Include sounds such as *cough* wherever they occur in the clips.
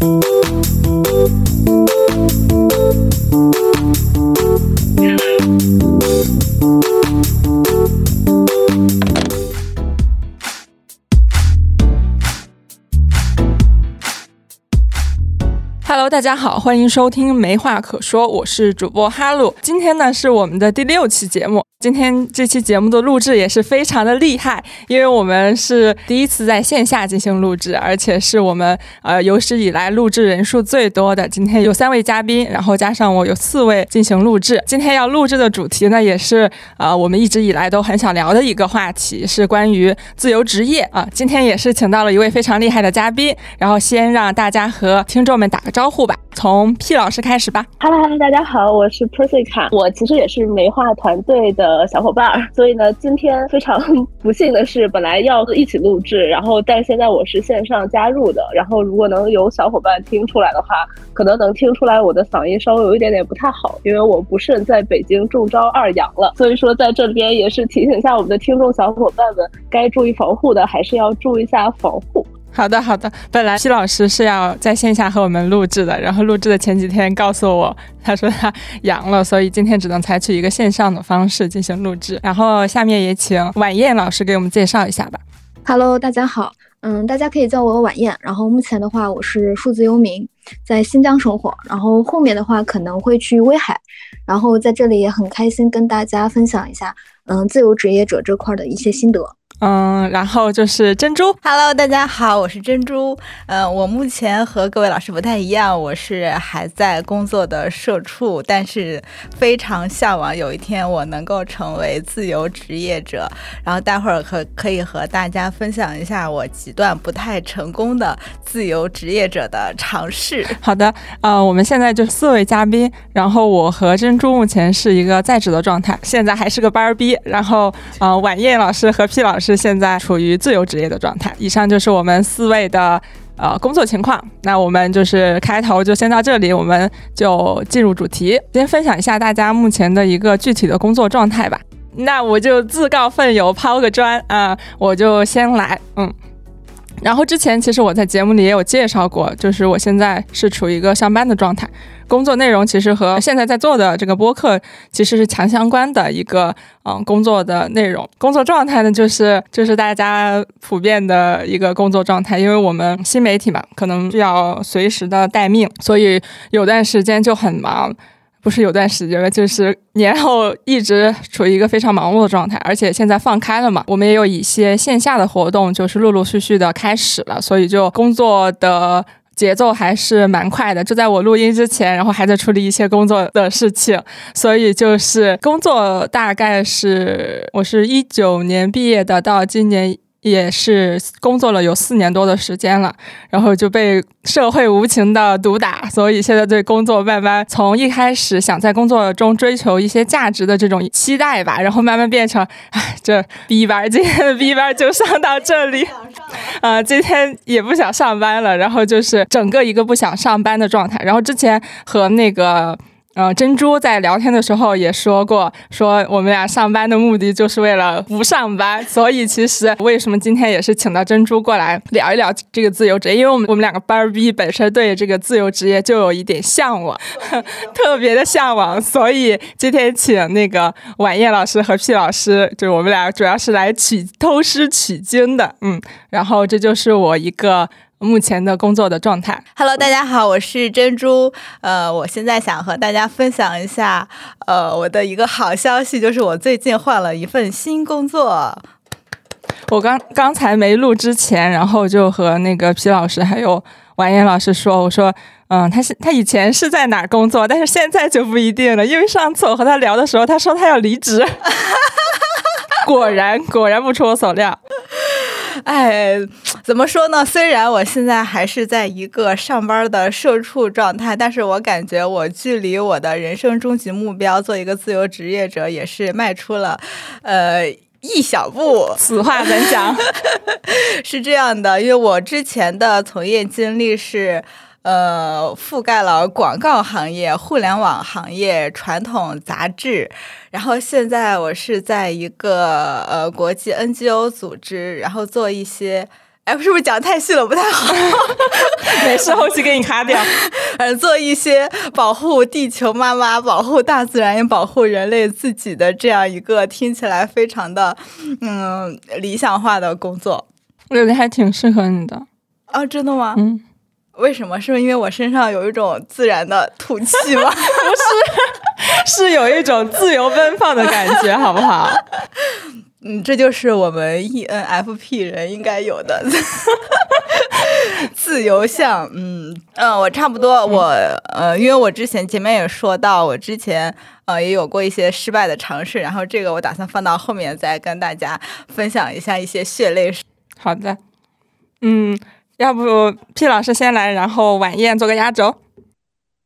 Hello，大家好，欢迎收听没话可说，我是主播哈鲁。今天呢是我们的第六期节目。今天这期节目的录制也是非常的厉害，因为我们是第一次在线下进行录制，而且是我们呃有史以来录制人数最多的。今天有三位嘉宾，然后加上我有四位进行录制。今天要录制的主题呢，也是呃我们一直以来都很想聊的一个话题，是关于自由职业啊。今天也是请到了一位非常厉害的嘉宾，然后先让大家和听众们打个招呼吧。从 P 老师开始吧。Hello，大家好，我是 Persica，我其实也是梅花团队的呃小伙伴，所以呢，今天非常不幸的是，*laughs* 本来要一起录制，然后但现在我是线上加入的，然后如果能有小伙伴听出来的话，可能能听出来我的嗓音稍微有一点点不太好，因为我不慎在北京中招二阳了，所以说在这边也是提醒一下我们的听众小伙伴们，该注意防护的还是要注意一下防护。好的，好的。本来西老师是要在线下和我们录制的，然后录制的前几天告诉我，他说他阳了，所以今天只能采取一个线上的方式进行录制。然后下面也请晚宴老师给我们介绍一下吧。Hello，大家好，嗯，大家可以叫我晚宴。然后目前的话，我是数字游民，在新疆生活。然后后面的话可能会去威海。然后在这里也很开心跟大家分享一下，嗯，自由职业者这块的一些心得。嗯，然后就是珍珠，Hello，大家好，我是珍珠。嗯，我目前和各位老师不太一样，我是还在工作的社畜，但是非常向往有一天我能够成为自由职业者。然后待会儿可可以和大家分享一下我几段不太成功的自由职业者的尝试。*laughs* 好的，呃，我们现在就四位嘉宾，然后我和珍珠目前是一个在职的状态，现在还是个班儿逼。然后，呃，晚宴老师和 P 老师。是现在处于自由职业的状态。以上就是我们四位的呃工作情况。那我们就是开头就先到这里，我们就进入主题，先分享一下大家目前的一个具体的工作状态吧。那我就自告奋勇抛个砖啊，我就先来，嗯。然后之前其实我在节目里也有介绍过，就是我现在是处于一个上班的状态。工作内容其实和现在在做的这个播客其实是强相关的一个嗯工作的内容，工作状态呢就是就是大家普遍的一个工作状态，因为我们新媒体嘛，可能需要随时的待命，所以有段时间就很忙，不是有段时间了就是年后一直处于一个非常忙碌的状态，而且现在放开了嘛，我们也有一些线下的活动，就是陆陆续续的开始了，所以就工作的。节奏还是蛮快的，就在我录音之前，然后还在处理一些工作的事情，所以就是工作大概是我是一九年毕业的，到今年。也是工作了有四年多的时间了，然后就被社会无情的毒打，所以现在对工作慢慢从一开始想在工作中追求一些价值的这种期待吧，然后慢慢变成，哎，这 B 班今天的 B 班就上到这里，*laughs* 啊，今天也不想上班了，然后就是整个一个不想上班的状态，然后之前和那个。嗯，珍珠在聊天的时候也说过，说我们俩上班的目的就是为了不上班，所以其实为什么今天也是请到珍珠过来聊一聊这个自由职业，因为我们我们两个班儿逼本身对这个自由职业就有一点向往，特别的向往，所以今天请那个晚宴老师和 P 老师，就是我们俩主要是来取偷师取经的，嗯，然后这就是我一个。目前的工作的状态。Hello，大家好，我是珍珠。呃，我现在想和大家分享一下，呃，我的一个好消息，就是我最近换了一份新工作。我刚刚才没录之前，然后就和那个皮老师还有婉言老师说，我说，嗯，他是他以前是在哪工作，但是现在就不一定了，因为上次我和他聊的时候，他说他要离职。*laughs* 果然，果然不出我所料。哎，怎么说呢？虽然我现在还是在一个上班的社畜状态，但是我感觉我距离我的人生终极目标做一个自由职业者也是迈出了，呃，一小步。此话怎讲？*laughs* 是这样的，因为我之前的从业经历是。呃，覆盖了广告行业、互联网行业、传统杂志，然后现在我是在一个呃国际 NGO 组织，然后做一些哎，是不是讲太细了不太好？*laughs* 没事，后期给你卡掉。嗯，*laughs* 做一些保护地球妈妈、保护大自然、也保护人类自己的这样一个听起来非常的嗯理想化的工作。我觉得还挺适合你的。啊，真的吗？嗯，为什么？是因为我身上有一种自然的土气吗？*laughs* 不是，*laughs* 是有一种自由奔放的感觉，好不好？*laughs* 嗯，这就是我们 ENFP 人应该有的自由向。嗯嗯，我差不多，我呃，因为我之前前面也说到，我之前呃也有过一些失败的尝试，然后这个我打算放到后面再跟大家分享一下一些血泪史。好的，嗯，要不 P 老师先来，然后晚宴做个压轴。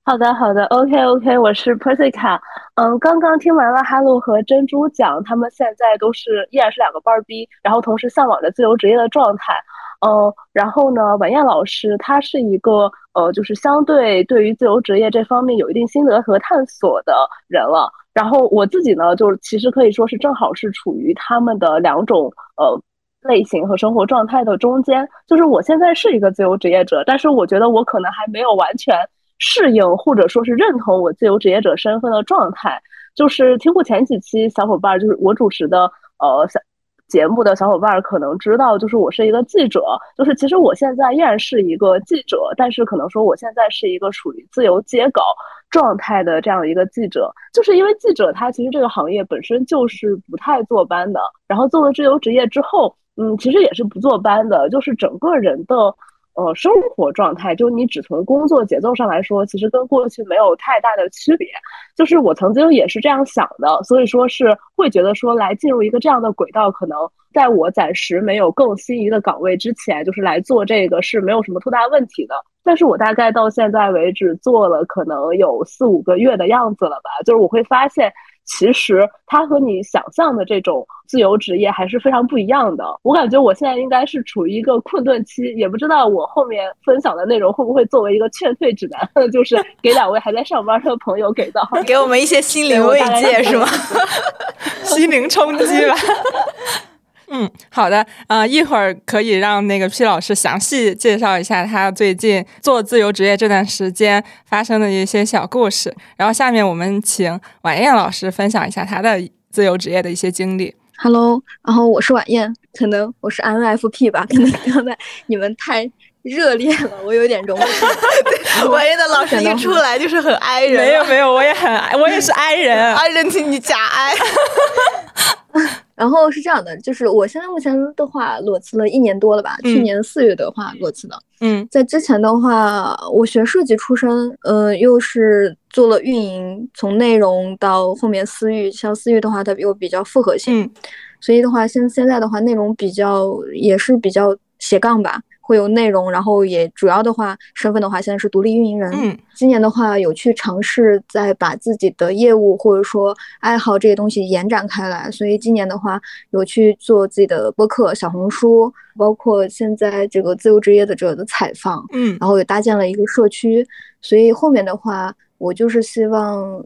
好的，好的，OK OK，我是 Persica。嗯，刚刚听完了哈喽和珍珠讲，他们现在都是依然是两个班儿逼，然后同时向往着自由职业的状态。嗯，然后呢，晚宴老师他是一个呃，就是相对对于自由职业这方面有一定心得和探索的人了。然后我自己呢，就是其实可以说是正好是处于他们的两种呃。类型和生活状态的中间，就是我现在是一个自由职业者，但是我觉得我可能还没有完全适应或者说是认同我自由职业者身份的状态。就是听过前几期小伙伴，就是我主持的呃小节目的小伙伴可能知道，就是我是一个记者，就是其实我现在依然是一个记者，但是可能说我现在是一个属于自由接稿状态的这样一个记者，就是因为记者他其实这个行业本身就是不太坐班的，然后做了自由职业之后。嗯，其实也是不坐班的，就是整个人的呃生活状态，就你只从工作节奏上来说，其实跟过去没有太大的区别。就是我曾经也是这样想的，所以说是会觉得说来进入一个这样的轨道，可能在我暂时没有更心仪的岗位之前，就是来做这个是没有什么特大问题的。但是我大概到现在为止做了可能有四五个月的样子了吧，就是我会发现。其实它和你想象的这种自由职业还是非常不一样的。我感觉我现在应该是处于一个困顿期，也不知道我后面分享的内容会不会作为一个劝退指南，*laughs* 就是给两位还在上班的朋友给到，给我们一些心灵慰藉是吗？*laughs* 心灵冲击吧。嗯，好的，呃，一会儿可以让那个 P 老师详细介绍一下他最近做自由职业这段时间发生的一些小故事。然后下面我们请晚宴老师分享一下他的自由职业的一些经历。Hello，然后我是晚宴，可能我是 INFP 吧，可能刚才你们太热烈了，我有点容不进来。晚宴的老师一出来就是很 I 人，没有没有，我也很我也是 I 人，I 人听你假 I。*laughs* 然后是这样的，就是我现在目前的话裸辞了一年多了吧，去年四月的话裸辞的。嗯，在之前的话，我学设计出身，嗯，又是做了运营，从内容到后面私域，像私域的话，它又比较复合性，所以的话，现现在的话，内容比较也是比较斜杠吧。会有内容，然后也主要的话，身份的话，现在是独立运营人。嗯，今年的话，有去尝试在把自己的业务或者说爱好这些东西延展开来，所以今年的话，有去做自己的播客、小红书，包括现在这个自由职业的者的采访。嗯，然后也搭建了一个社区，所以后面的话，我就是希望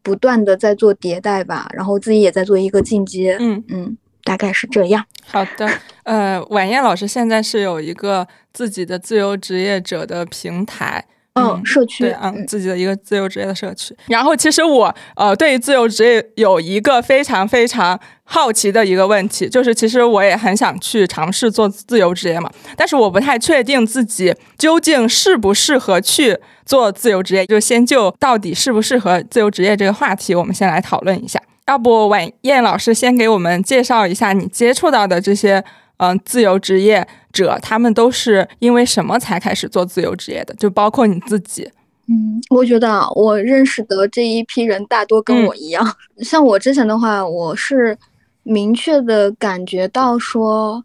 不断的在做迭代吧，然后自己也在做一个进阶。嗯嗯。大概是这样。好的，呃，晚宴老师现在是有一个自己的自由职业者的平台，嗯，社区，对，嗯，自己的一个自由职业的社区。然后，其实我呃，对于自由职业有一个非常非常好奇的一个问题，就是其实我也很想去尝试做自由职业嘛，但是我不太确定自己究竟适不适合去做自由职业。就先就到底适不适合自由职业这个话题，我们先来讨论一下。要不晚燕老师先给我们介绍一下你接触到的这些嗯自由职业者，他们都是因为什么才开始做自由职业的？就包括你自己。嗯，我觉得我认识的这一批人大多跟我一样，像我之前的话，我是明确的感觉到说，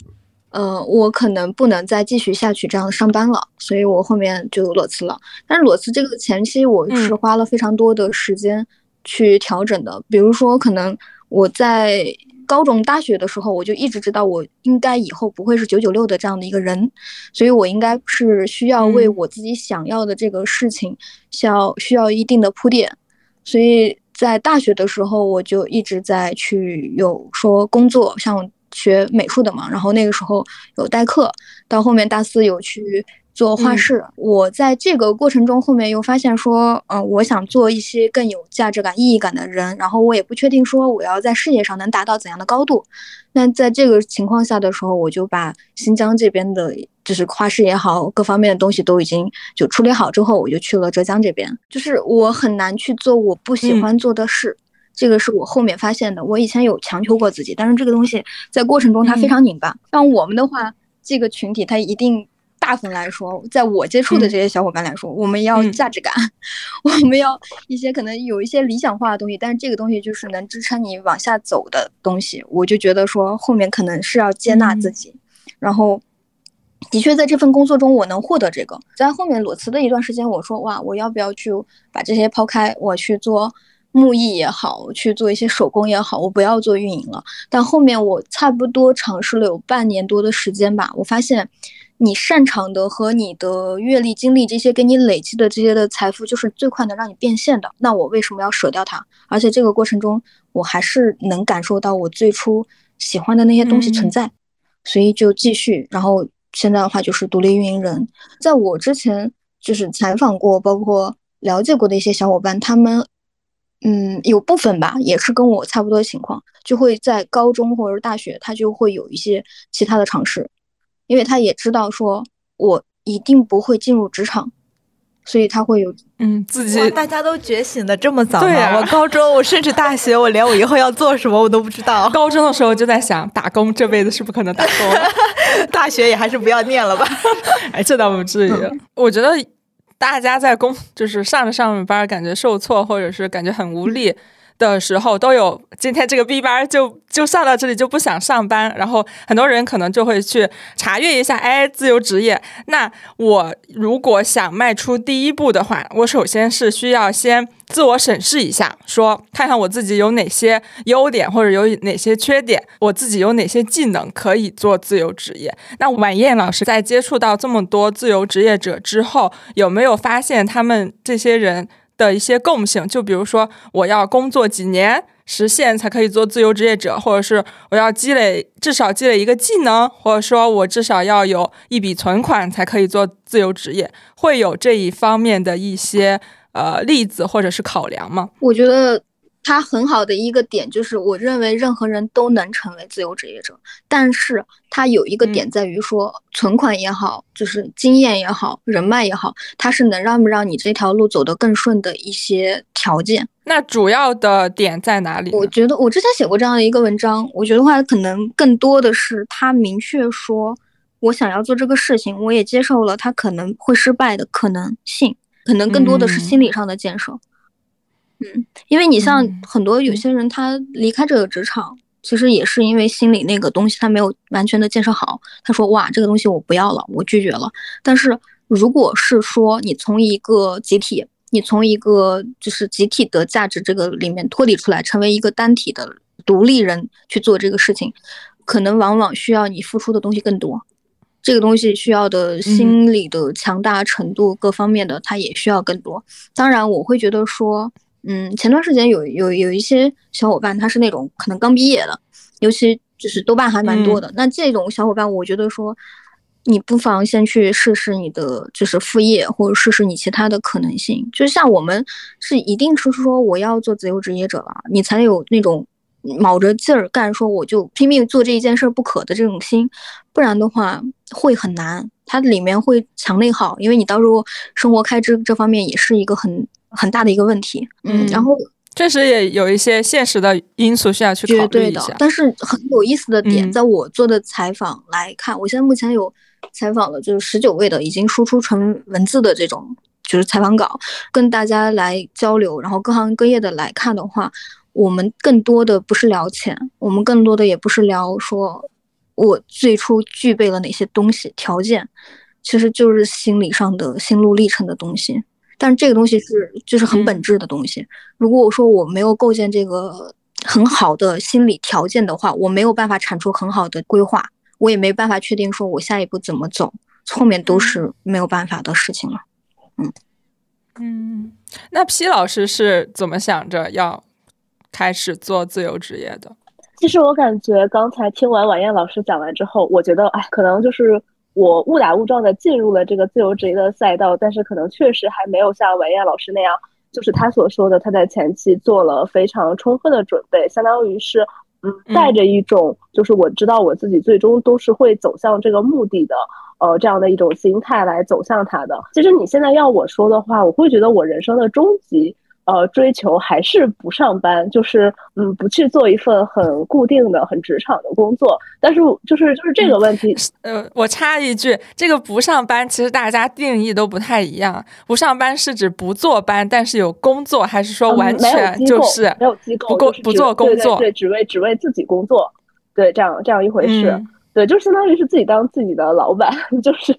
呃，我可能不能再继续下去这样上班了，所以我后面就裸辞了。但是裸辞这个前期，我是花了非常多的时间。去调整的，比如说，可能我在高中、大学的时候，我就一直知道我应该以后不会是九九六的这样的一个人，所以我应该是需要为我自己想要的这个事情，需要需要一定的铺垫。所以在大学的时候，我就一直在去有说工作，像学美术的嘛，然后那个时候有代课，到后面大四有去。做画室，我在这个过程中后面又发现说，嗯，我想做一些更有价值感、意义感的人，然后我也不确定说我要在事业上能达到怎样的高度。那在这个情况下的时候，我就把新疆这边的，就是画室也好，各方面的东西都已经就处理好之后，我就去了浙江这边。就是我很难去做我不喜欢做的事，这个是我后面发现的。我以前有强求过自己，但是这个东西在过程中它非常拧巴。像我们的话，这个群体它一定。大部分来说，在我接触的这些小伙伴来说，我们要价值感，*laughs* 我们要一些可能有一些理想化的东西，但是这个东西就是能支撑你往下走的东西。我就觉得说后面可能是要接纳自己，然后的确在这份工作中我能获得这个。在后面裸辞的一段时间，我说哇，我要不要去把这些抛开，我去做木艺也好，去做一些手工也好，我不要做运营了。但后面我差不多尝试了有半年多的时间吧，我发现。你擅长的和你的阅历、经历这些给你累积的这些的财富，就是最快能让你变现的。那我为什么要舍掉它？而且这个过程中，我还是能感受到我最初喜欢的那些东西存在，所以就继续。然后现在的话就是独立运营人。在我之前就是采访过，包括了解过的一些小伙伴，他们嗯有部分吧，也是跟我差不多的情况，就会在高中或者是大学，他就会有一些其他的尝试。因为他也知道说，我一定不会进入职场，所以他会有嗯自己。大家都觉醒的这么早吗？我高中，我甚至大学，我连我以后要做什么我都不知道。高中的时候就在想，打工这辈子是不可能打工，*laughs* 大学也还是不要念了吧。*laughs* 哎，这倒不至于。我觉得大家在工就是上着上着班，感觉受挫，或者是感觉很无力。的时候都有，今天这个 B 班就就上到这里就不想上班，然后很多人可能就会去查阅一下，哎，自由职业。那我如果想迈出第一步的话，我首先是需要先自我审视一下，说看看我自己有哪些优点或者有哪些缺点，我自己有哪些技能可以做自由职业。那晚宴老师在接触到这么多自由职业者之后，有没有发现他们这些人？的一些共性，就比如说，我要工作几年实现才可以做自由职业者，或者是我要积累至少积累一个技能，或者说我至少要有一笔存款才可以做自由职业，会有这一方面的一些呃例子或者是考量吗？我觉得。它很好的一个点就是，我认为任何人都能成为自由职业者，但是它有一个点在于说，存款也好，就是经验也好，人脉也好，它是能让不让你这条路走得更顺的一些条件。那主要的点在哪里？我觉得我之前写过这样的一个文章，我觉得话可能更多的是他明确说，我想要做这个事情，我也接受了他可能会失败的可能性，可能更多的是心理上的建设。嗯，因为你像很多有些人，他离开这个职场，其实也是因为心里那个东西他没有完全的建设好。他说：“哇，这个东西我不要了，我拒绝了。”但是如果是说你从一个集体，你从一个就是集体的价值这个里面脱离出来，成为一个单体的独立人去做这个事情，可能往往需要你付出的东西更多。这个东西需要的心理的强大程度，各方面的它也需要更多。当然，我会觉得说。嗯，前段时间有有有一些小伙伴，他是那种可能刚毕业的，尤其就是豆瓣还蛮多的。那这种小伙伴，我觉得说，你不妨先去试试你的就是副业，或者试试你其他的可能性。就像我们是一定是说我要做自由职业者了，你才有那种卯着劲儿干，说我就拼命做这一件事不可的这种心，不然的话会很难，它里面会强内耗，因为你到时候生活开支这方面也是一个很。很大的一个问题，嗯，然后确实也有一些现实的因素需要去考虑一下。但是很有意思的点，在我做的采访来看，我现在目前有采访了就是十九位的已经输出成文字的这种就是采访稿，跟大家来交流，然后各行各业的来看的话，我们更多的不是聊钱，我们更多的也不是聊说我最初具备了哪些东西条件，其实就是心理上的心路历程的东西。但这个东西是就是很本质的东西。如果我说我没有构建这个很好的心理条件的话，我没有办法产出很好的规划，我也没办法确定说我下一步怎么走，后面都是没有办法的事情了。嗯嗯，那 P 老师是怎么想着要开始做自由职业的？其实我感觉刚才听完晚燕老师讲完之后，我觉得哎，可能就是我误打误撞的进入了这个自由职业的赛道，但是可能确实还没有像文燕老师那样，就是他所说的他在前期做了非常充分的准备，相当于是嗯带着一种就是我知道我自己最终都是会走向这个目的的。呃，这样的一种心态来走向他的。其实你现在要我说的话，我会觉得我人生的终极呃追求还是不上班，就是嗯不去做一份很固定的、很职场的工作。但是就是就是这个问题，呃，我插一句，这个不上班其实大家定义都不太一样。不上班是指不坐班，但是有工作，还是说完全就是没有机构不工不做工作，对，只为只为自己工作，对，这样这样一回事。对，就相当于是自己当自己的老板，*laughs* 就是，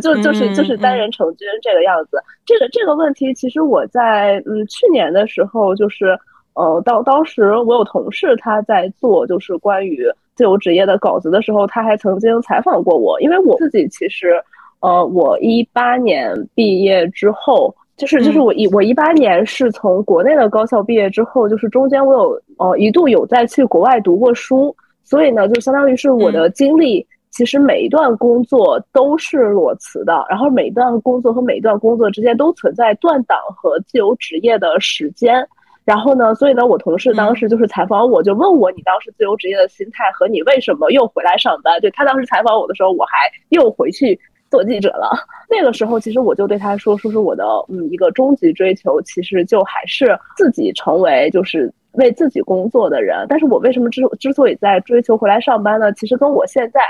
就就是就是单人成军这个样子。这个这个问题，其实我在嗯去年的时候，就是呃当当时我有同事他在做就是关于自由职业的稿子的时候，他还曾经采访过我，因为我自己其实呃我一八年毕业之后，就是就是我一我一八年是从国内的高校毕业之后，就是中间我有呃一度有在去国外读过书。所以呢，就相当于是我的经历，其实每一段工作都是裸辞的，然后每一段工作和每一段工作之间都存在断档和自由职业的时间。然后呢，所以呢，我同事当时就是采访我，就问我你当时自由职业的心态和你为什么又回来上班？对他当时采访我的时候，我还又回去做记者了。那个时候，其实我就对他说，说是我的嗯一个终极追求，其实就还是自己成为就是。为自己工作的人，但是我为什么之之所以在追求回来上班呢？其实跟我现在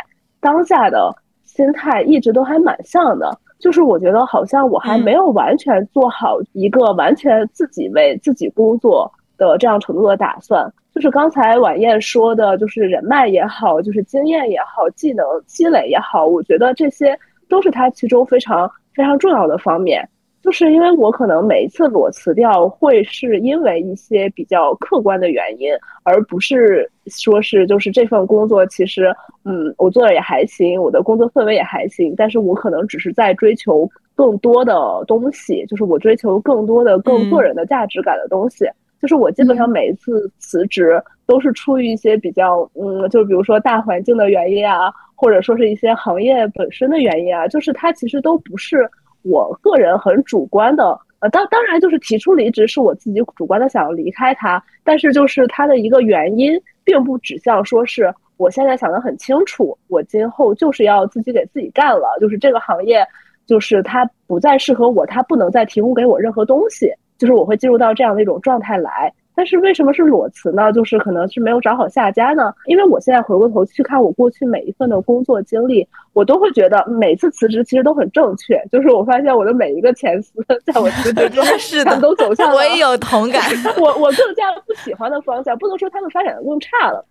当下的心态一直都还蛮像的，就是我觉得好像我还没有完全做好一个完全自己为自己工作的这样程度的打算。就是刚才晚宴说的，就是人脉也好，就是经验也好，技能积累也好，我觉得这些都是它其中非常非常重要的方面。就是因为我可能每一次裸辞掉，会是因为一些比较客观的原因，而不是说是就是这份工作其实，嗯，我做的也还行，我的工作氛围也还行，但是我可能只是在追求更多的东西，就是我追求更多的更个人的价值感的东西。就是我基本上每一次辞职都是出于一些比较，嗯，就比如说大环境的原因啊，或者说是一些行业本身的原因啊，就是它其实都不是。我个人很主观的，呃，当当然就是提出离职是我自己主观的想要离开它，但是就是它的一个原因，并不指向说是我现在想的很清楚，我今后就是要自己给自己干了，就是这个行业，就是它不再适合我，它不能再提供给我任何东西，就是我会进入到这样的一种状态来。但是为什么是裸辞呢？就是可能是没有找好下家呢？因为我现在回过头去看我过去每一份的工作经历，我都会觉得每次辞职其实都很正确。就是我发现我的每一个前司，在我辞职之后，*laughs* 他们都走向 *laughs* 了我也有同感。*laughs* 我我更加不喜欢的方向，不能说他们发展的更差了，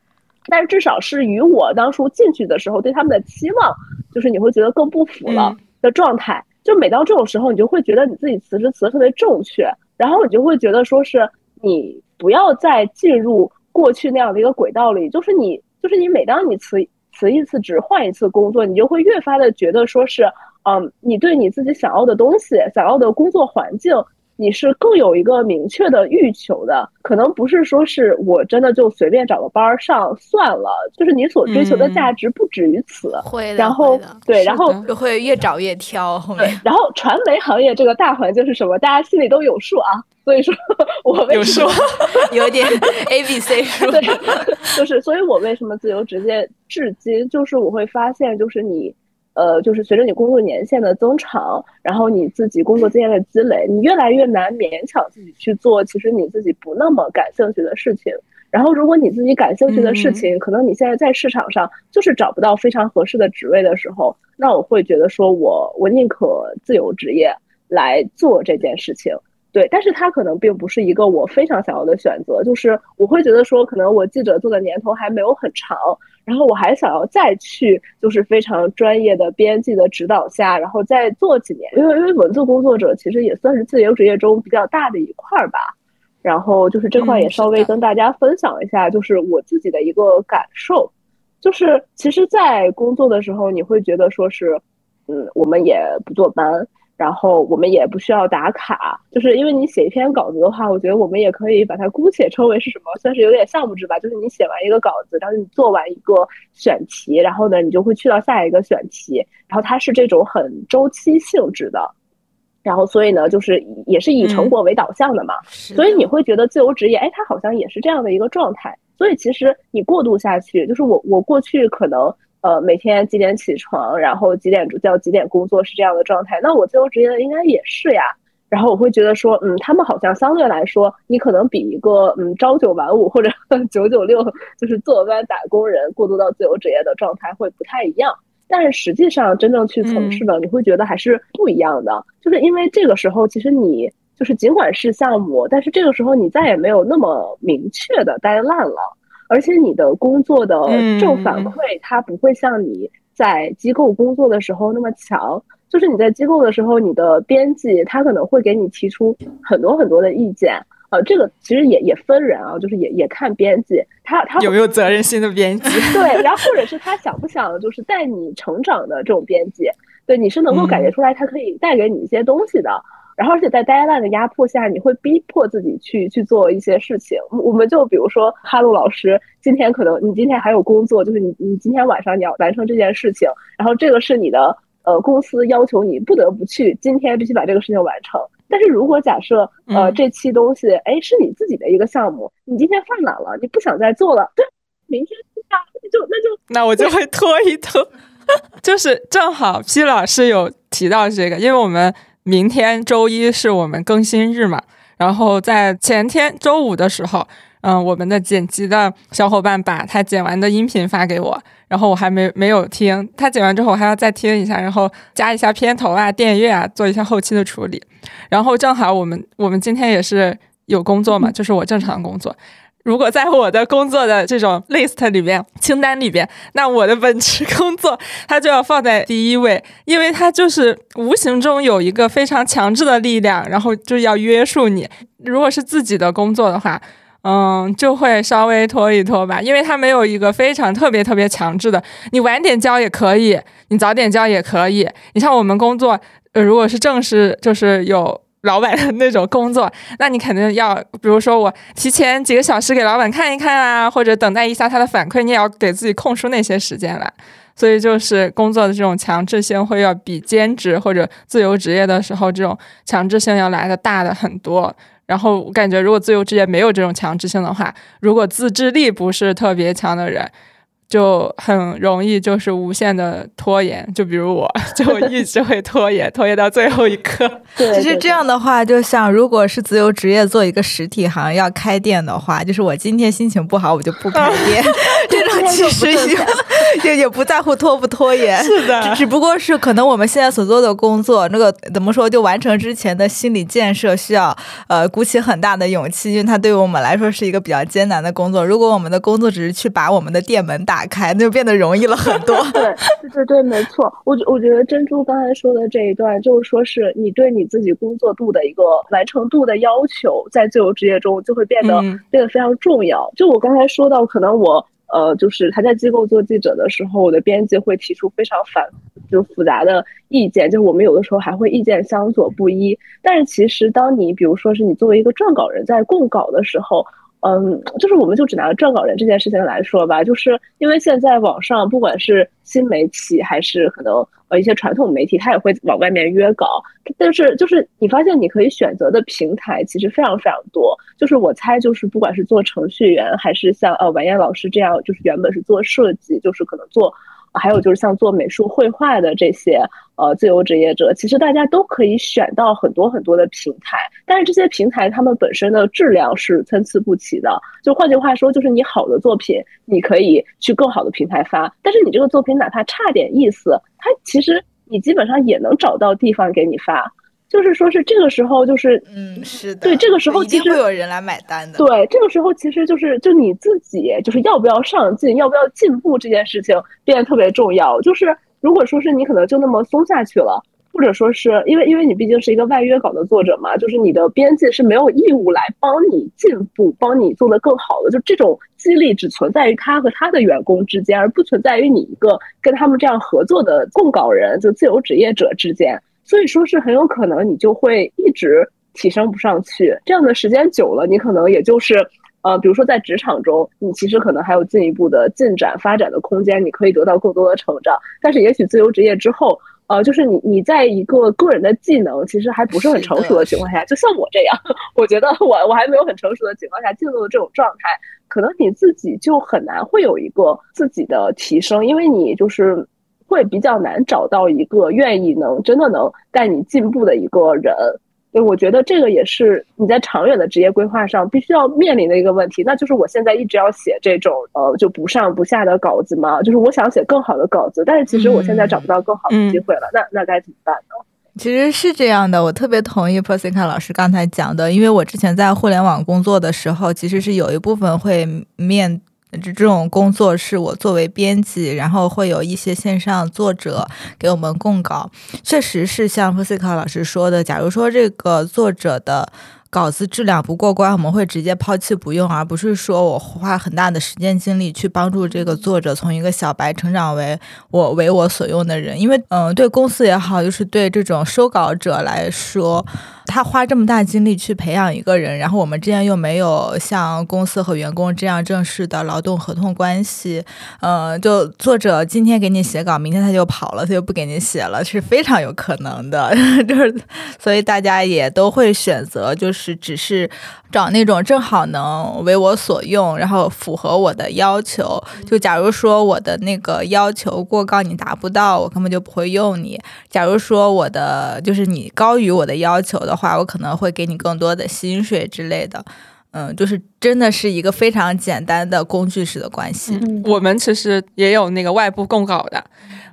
但是至少是与我当初进去的时候对他们的期望，就是你会觉得更不符了的状态。就每到这种时候，你就会觉得你自己辞职辞的特别正确，然后你就会觉得说是你。不要再进入过去那样的一个轨道里，就是你，就是你，每当你辞辞一次职，换一次工作，你就会越发的觉得说是，嗯，你对你自己想要的东西，想要的工作环境，你是更有一个明确的欲求的，可能不是说是我真的就随便找个班儿上算了，就是你所追求的价值不止于此。会的，然后对，然后就会越找越挑。后面，然后传媒行业这个大环境是什么？大家心里都有数啊。所以说，我为什么 *laughs* 有点 A B C *laughs* 数？对，就是，所以我为什么自由职业至今，就是我会发现，就是你，呃，就是随着你工作年限的增长，然后你自己工作经验的积累，你越来越难勉强自己去做其实你自己不那么感兴趣的事情。然后，如果你自己感兴趣的事情，可能你现在在市场上就是找不到非常合适的职位的时候，那我会觉得说，我我宁可自由职业来做这件事情。对，但是它可能并不是一个我非常想要的选择，就是我会觉得说，可能我记者做的年头还没有很长，然后我还想要再去，就是非常专业的编辑的指导下，然后再做几年，因为因为文字工作者其实也算是自由职业中比较大的一块儿吧，然后就是这块也稍微跟大家分享一下，就是我自己的一个感受，就是其实，在工作的时候，你会觉得说是，嗯，我们也不坐班。然后我们也不需要打卡，就是因为你写一篇稿子的话，我觉得我们也可以把它姑且称为是什么，算是有点项目制吧。就是你写完一个稿子，然后你做完一个选题，然后呢，你就会去到下一个选题，然后它是这种很周期性质的，然后所以呢，就是也是以成果为导向的嘛。所以你会觉得自由职业，哎，它好像也是这样的一个状态。所以其实你过渡下去，就是我我过去可能。呃，每天几点起床，然后几点叫几点工作是这样的状态。那我自由职业的应该也是呀。然后我会觉得说，嗯，他们好像相对来说，你可能比一个嗯朝九晚五或者 *laughs* 九九六就是坐班打工人过渡到自由职业的状态会不太一样。但是实际上真正去从事的，你会觉得还是不一样的。就是因为这个时候，其实你就是尽管是项目，但是这个时候你再也没有那么明确的待烂了。而且你的工作的正反馈，它不会像你在机构工作的时候那么强。就是你在机构的时候，你的编辑他可能会给你提出很多很多的意见。呃，这个其实也也分人啊，就是也也看编辑他他有没有责任心的编辑。*laughs* 对，然后或者是他想不想就是带你成长的这种编辑，对，你是能够感觉出来他可以带给你一些东西的。然后，而且在 deadline 的压迫下，你会逼迫自己去去做一些事情。我们就比如说，哈喽老师，今天可能你今天还有工作，就是你你今天晚上你要完成这件事情，然后这个是你的呃公司要求你不得不去，今天必须把这个事情完成。但是如果假设呃这期东西哎是你自己的一个项目，你今天犯懒了，你不想再做了，对，明天啊那就那就那我就会拖一拖。*laughs* 就是正好 P 老师有提到这个，因为我们。明天周一是我们更新日嘛，然后在前天周五的时候，嗯，我们的剪辑的小伙伴把他剪完的音频发给我，然后我还没没有听，他剪完之后我还要再听一下，然后加一下片头啊、电乐啊，做一下后期的处理。然后正好我们我们今天也是有工作嘛，就是我正常工作。如果在我的工作的这种 list 里边清单里边，那我的本职工作它就要放在第一位，因为它就是无形中有一个非常强制的力量，然后就要约束你。如果是自己的工作的话，嗯，就会稍微拖一拖吧，因为它没有一个非常特别特别强制的，你晚点交也可以，你早点交也可以。你像我们工作，呃，如果是正式，就是有。老板的那种工作，*laughs* 那你肯定要，比如说我提前几个小时给老板看一看啊，或者等待一下他的反馈，你也要给自己空出那些时间来。所以就是工作的这种强制性会要比兼职或者自由职业的时候这种强制性要来的大的很多。然后我感觉，如果自由职业没有这种强制性的话，如果自制力不是特别强的人。就很容易就是无限的拖延，就比如我，*laughs* 就一直会拖延，*laughs* 拖延到最后一刻。其实这样的话，就像如果是自由职业做一个实体行要开店的话，就是我今天心情不好，我就不开店。*laughs* 其实 *laughs* 也也也不在乎拖不拖延，*laughs* 是的，只不过是可能我们现在所做的工作，那个怎么说，就完成之前的心理建设需要呃鼓起很大的勇气，因为它对于我们来说是一个比较艰难的工作。如果我们的工作只是去把我们的店门打。开那就变得容易了很多。对，对对对，没错。我我觉得珍珠刚才说的这一段，就是说是你对你自己工作度的一个完成度的要求，在自由职业中就会变得变得非常重要。就我刚才说到，可能我呃，就是他在机构做记者的时候，我的编辑会提出非常反就复杂的意见，就是我们有的时候还会意见相左不一。但是其实，当你比如说是你作为一个撰稿人在供稿的时候，嗯，就是我们就只拿撰稿人这件事情来说吧，就是因为现在网上不管是新媒体还是可能呃一些传统媒体，他也会往外面约稿，但是就是你发现你可以选择的平台其实非常非常多，就是我猜就是不管是做程序员还是像呃晚燕老师这样，就是原本是做设计，就是可能做。还有就是像做美术绘画的这些呃自由职业者，其实大家都可以选到很多很多的平台，但是这些平台他们本身的质量是参差不齐的。就换句话说，就是你好的作品，你可以去更好的平台发，但是你这个作品哪怕差点意思，它其实你基本上也能找到地方给你发。就是说，是这个时候，就是嗯，是的，对，这个时候其实会有人来买单的。对，这个时候其实就是就你自己，就是要不要上进，要不要进步这件事情变得特别重要。就是如果说是你可能就那么松下去了，或者说是因为因为你毕竟是一个外约稿的作者嘛，就是你的编辑是没有义务来帮你进步，帮你做得更好的。就这种激励只存在于他和他的员工之间，而不存在于你一个跟他们这样合作的供稿人，就自由职业者之间。所以说是很有可能你就会一直提升不上去。这样的时间久了，你可能也就是呃，比如说在职场中，你其实可能还有进一步的进展发展的空间，你可以得到更多的成长。但是也许自由职业之后，呃，就是你你在一个个人的技能其实还不是很成熟的情况下，就像我这样，*laughs* 我觉得我我还没有很成熟的情况下进入了这种状态。可能你自己就很难会有一个自己的提升，因为你就是会比较难找到一个愿意能真的能带你进步的一个人。对，我觉得这个也是你在长远的职业规划上必须要面临的一个问题。那就是我现在一直要写这种呃就不上不下的稿子嘛，就是我想写更好的稿子，但是其实我现在找不到更好的机会了，那那该怎么办呢？其实是这样的，我特别同意 Persica 老师刚才讲的，因为我之前在互联网工作的时候，其实是有一部分会面这这种工作是我作为编辑，然后会有一些线上作者给我们供稿，确实是像傅斯卡老师说的，假如说这个作者的。稿子质量不过关，我们会直接抛弃不用，而不是说我花很大的时间精力去帮助这个作者从一个小白成长为我为我所用的人。因为，嗯，对公司也好，就是对这种收稿者来说。他花这么大精力去培养一个人，然后我们之间又没有像公司和员工这样正式的劳动合同关系，呃，就作者今天给你写稿，明天他就跑了，他就不给你写了，是非常有可能的。就是，所以大家也都会选择，就是只是找那种正好能为我所用，然后符合我的要求。就假如说我的那个要求过高，你达不到，我根本就不会用你。假如说我的就是你高于我的要求的。话我可能会给你更多的薪水之类的，嗯，就是真的是一个非常简单的工具式的关系。我们其实也有那个外部供稿的，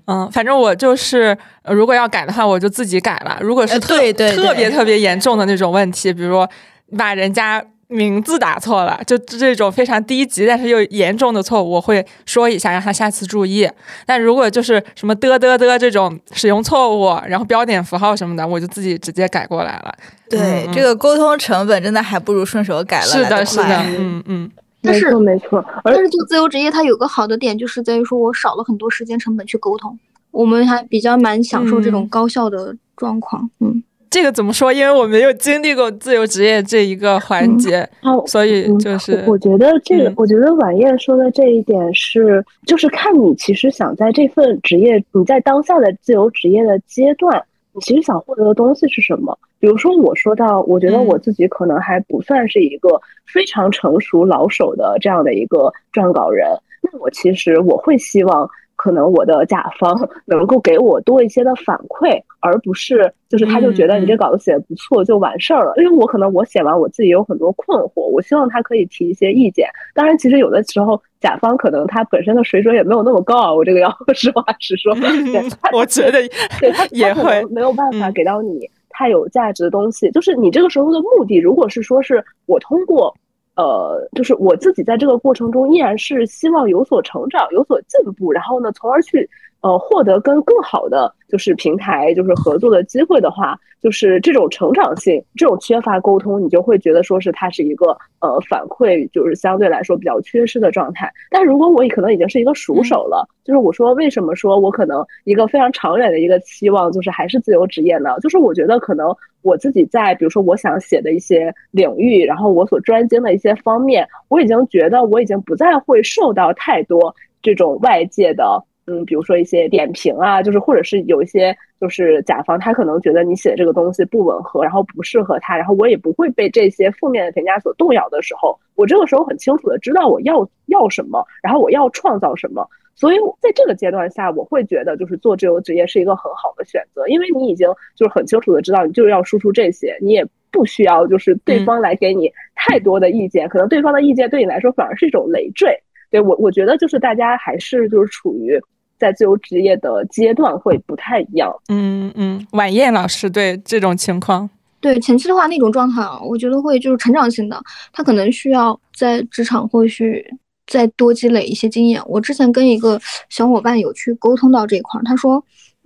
嗯，反正我就是如果要改的话，我就自己改了。如果是特特别特别严重的那种问题，比如说把人家。名字打错了，就这种非常低级但是又严重的错误，我会说一下，让他下次注意。但如果就是什么的的的这种使用错误，然后标点符号什么的，我就自己直接改过来了。对，这个沟通成本真的还不如顺手改了是的，是的，嗯嗯。*laughs* 没错，没错。但是做自由职业，它有个好的点，就是在于说我少了很多时间成本去沟通，我们还比较蛮享受这种高效的状况。嗯。这个怎么说？因为我没有经历过自由职业这一个环节，所以就是我觉得这个，我觉得晚宴说的这一点是，就是看你其实想在这份职业，你在当下的自由职业的阶段，你其实想获得的东西是什么？比如说我说到，我觉得我自己可能还不算是一个非常成熟老手的这样的一个撰稿人，那我其实我会希望。可能我的甲方 *laughs* 能够给我多一些的反馈，而不是就是他就觉得你这稿子写的不错就完事儿了。因为我可能我写完我自己有很多困惑，我希望他可以提一些意见。当然，其实有的时候甲方可能他本身的水准也没有那么高啊。我这个要 *laughs* 实话实说，*laughs* 我觉得对他也会没有办法给到你太有价值的东西。就是你这个时候的目的，如果是说是我通过。呃，就是我自己在这个过程中依然是希望有所成长、有所进步，然后呢，从而去呃获得跟更好的就是平台就是合作的机会的话，就是这种成长性、这种缺乏沟通，你就会觉得说是它是一个呃反馈，就是相对来说比较缺失的状态。但如果我可能已经是一个熟手了，就是我说为什么说我可能一个非常长远的一个期望就是还是自由职业呢？就是我觉得可能。我自己在比如说我想写的一些领域，然后我所专精的一些方面，我已经觉得我已经不再会受到太多这种外界的，嗯，比如说一些点评啊，就是或者是有一些就是甲方他可能觉得你写的这个东西不吻合，然后不适合他，然后我也不会被这些负面的评价所动摇的时候，我这个时候很清楚的知道我要要什么，然后我要创造什么。所以，在这个阶段下，我会觉得就是做自由职业是一个很好的选择，因为你已经就是很清楚的知道，你就是要输出这些，你也不需要就是对方来给你太多的意见，可能对方的意见对你来说反而是一种累赘。对我，我觉得就是大家还是就是处于在自由职业的阶段会不太一样。嗯嗯，晚宴老师对这种情况，对前期的话那种状态啊，我觉得会就是成长性的，他可能需要在职场或许。再多积累一些经验。我之前跟一个小伙伴有去沟通到这一块儿，他说，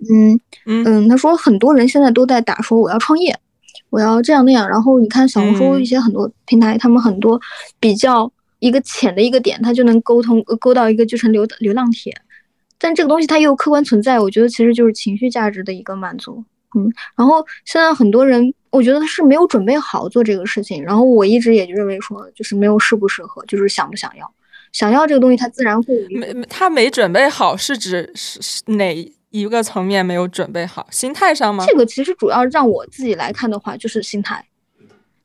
嗯嗯，他说很多人现在都在打说我要创业，我要这样那样。然后你看小红书一些很多平台，他们很多比较一个浅的一个点，他就能沟通勾到一个就成流流浪帖。但这个东西它又客观存在，我觉得其实就是情绪价值的一个满足。嗯，然后现在很多人，我觉得他是没有准备好做这个事情。然后我一直也就认为说，就是没有适不适合，就是想不想要。想要这个东西，他自然会没他没准备好，是指是是哪一个层面没有准备好？心态上吗？这个其实主要让我自己来看的话，就是心态。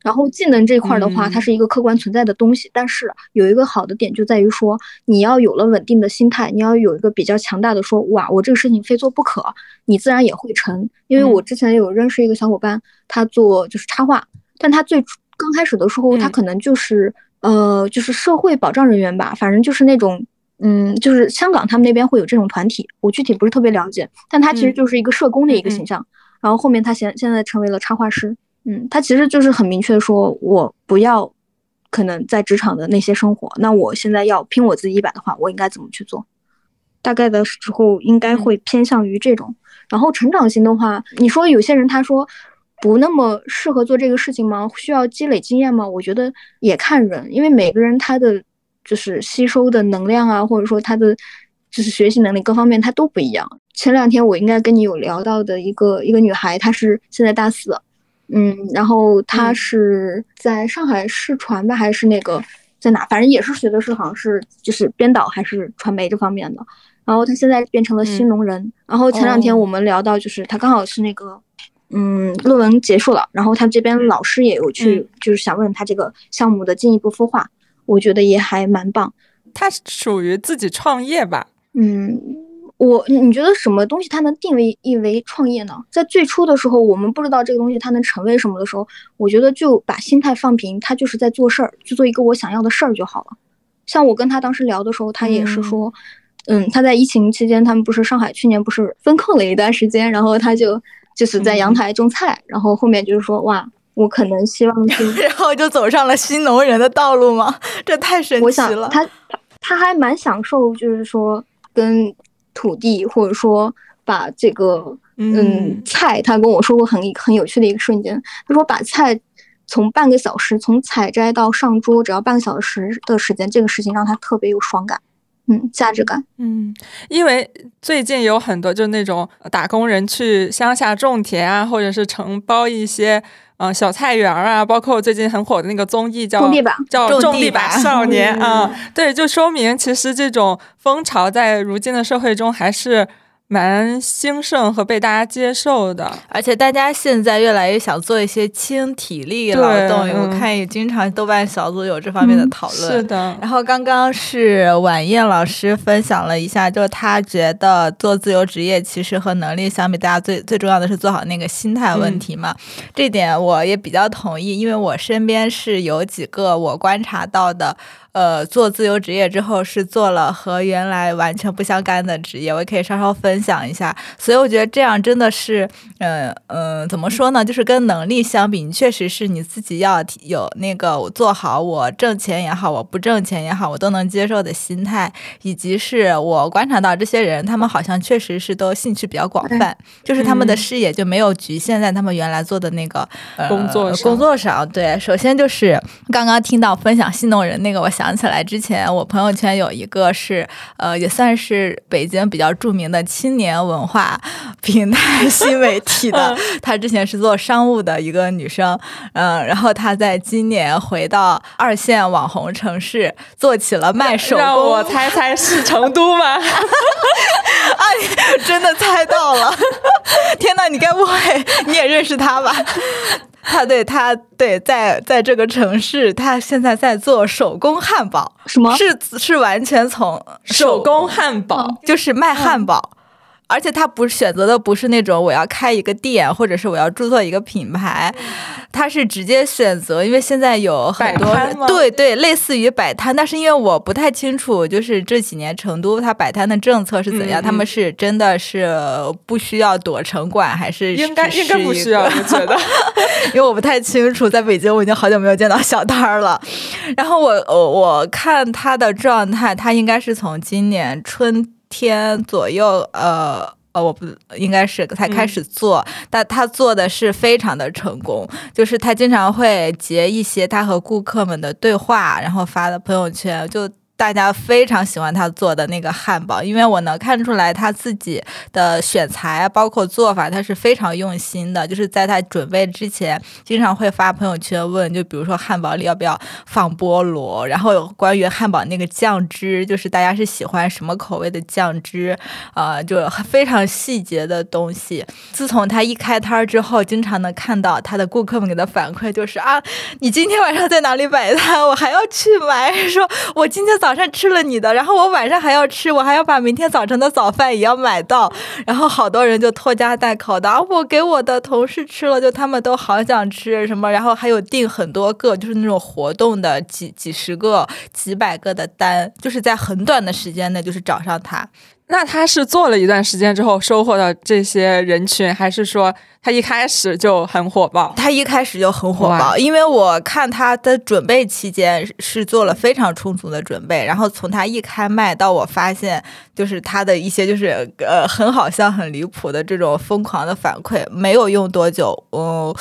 然后技能这块的话，它是一个客观存在的东西，但是有一个好的点就在于说，你要有了稳定的心态，你要有一个比较强大的说，哇，我这个事情非做不可，你自然也会成。因为我之前有认识一个小伙伴，他做就是插画，但他最刚开始的时候，他可能就是呃，就是社会保障人员吧，反正就是那种，嗯，就是香港他们那边会有这种团体，我具体不是特别了解，但他其实就是一个社工的一个形象，然后后面他现现在成为了插画师。嗯，他其实就是很明确说，我不要可能在职场的那些生活。那我现在要拼我自己一把的话，我应该怎么去做？大概的时候应该会偏向于这种。然后成长型的话，你说有些人他说不那么适合做这个事情吗？需要积累经验吗？我觉得也看人，因为每个人他的就是吸收的能量啊，或者说他的就是学习能力各方面他都不一样。前两天我应该跟你有聊到的一个一个女孩，她是现在大四。嗯，然后他是在上海视传吧，还是那个在哪？反正也是学的是好像是就是编导还是传媒这方面的。然后他现在变成了新农人。然后前两天我们聊到，就是他刚好是那个，嗯，论文结束了，然后他这边老师也有去，就是想问他这个项目的进一步孵化，我觉得也还蛮棒。他属于自己创业吧？嗯。我你觉得什么东西它能定位义为创业呢？在最初的时候，我们不知道这个东西它能成为什么的时候，我觉得就把心态放平，他就是在做事儿，去做一个我想要的事儿就好了。像我跟他当时聊的时候，他也是说，嗯，他在疫情期间，他们不是上海去年不是封控了一段时间，然后他就就是在阳台种菜，然后后面就是说，哇，我可能希望就 *laughs* 然后就走上了新农人的道路吗？这太神奇了。他他他还蛮享受，就是说跟。土地，或者说把这个嗯菜，他跟我说过很很有趣的一个瞬间。他说把菜从半个小时从采摘到上桌，只要半个小时的时间，这个事情让他特别有爽感，嗯，价值感。嗯，因为最近有很多就那种打工人去乡下种田啊，或者是承包一些。嗯，小菜园啊，包括最近很火的那个综艺叫叫《种地吧少年》啊，对，就说明其实这种风潮在如今的社会中还是。蛮兴盛和被大家接受的，而且大家现在越来越想做一些轻体力劳动。我看也经常豆瓣小组有这方面的讨论。是的。然后刚刚是晚宴老师分享了一下，就是他觉得做自由职业其实和能力相比，大家最最重要的是做好那个心态问题嘛。这点我也比较同意，因为我身边是有几个我观察到的。呃，做自由职业之后是做了和原来完全不相干的职业，我也可以稍稍分享一下。所以我觉得这样真的是，嗯嗯，怎么说呢？就是跟能力相比，你确实是你自己要有那个我做好，我挣钱也好，我不挣钱也好，我都能接受的心态，以及是我观察到这些人，他们好像确实是都兴趣比较广泛，就是他们的视野就没有局限在他们原来做的那个工作工作上。对，首先就是刚刚听到分享戏弄人那个，我想。想起来之前，我朋友圈有一个是，呃，也算是北京比较著名的青年文化 *laughs* 平台新媒体的。*laughs* 她之前是做商务的一个女生，嗯，然后她在今年回到二线网红城市，做起了卖手工。让我猜猜是成都吗？*laughs* 啊，真的猜到了！天哪，你该不会你也认识她吧？他对他对在在这个城市，他现在在做手工汉堡，什么？是是完全从手工汉堡，就是卖汉堡。而且他不选择的不是那种我要开一个店，或者是我要注册一个品牌，他是直接选择，因为现在有很多对对，类似于摆摊，但是因为我不太清楚，就是这几年成都他摆摊的政策是怎样，他们是真的是不需要躲城管，还是应该应该不需要？我觉得，*laughs* 因为我不太清楚，在北京我已经好久没有见到小摊儿了。然后我我我看他的状态，他应该是从今年春。天左右，呃呃，我不应该是才开始做，但他做的是非常的成功，就是他经常会截一些他和顾客们的对话，然后发的朋友圈，就大家非常喜欢他做的那个汉堡，因为我能看出来他自己的选材包括做法，他是非常用心的。就是在他准备之前，经常会发朋友圈问，就比如说汉堡里要不要放菠萝，然后有关于汉堡那个酱汁，就是大家是喜欢什么口味的酱汁，呃，就非常细节的东西。自从他一开摊之后，经常能看到他的顾客们给他反馈，就是啊，你今天晚上在哪里摆摊，*laughs* 我还要去买，说我今天早。早上吃了你的，然后我晚上还要吃，我还要把明天早晨的早饭也要买到，然后好多人就拖家带口的，我给我的同事吃了，就他们都好想吃什么，然后还有订很多个，就是那种活动的几几十个、几百个的单，就是在很短的时间内就是找上他。那他是做了一段时间之后收获的这些人群，还是说他一开始就很火爆？他一开始就很火爆，因为我看他的准备期间是做了非常充足的准备，然后从他一开麦到我发现，就是他的一些就是呃很好笑、很离谱的这种疯狂的反馈，没有用多久，嗯，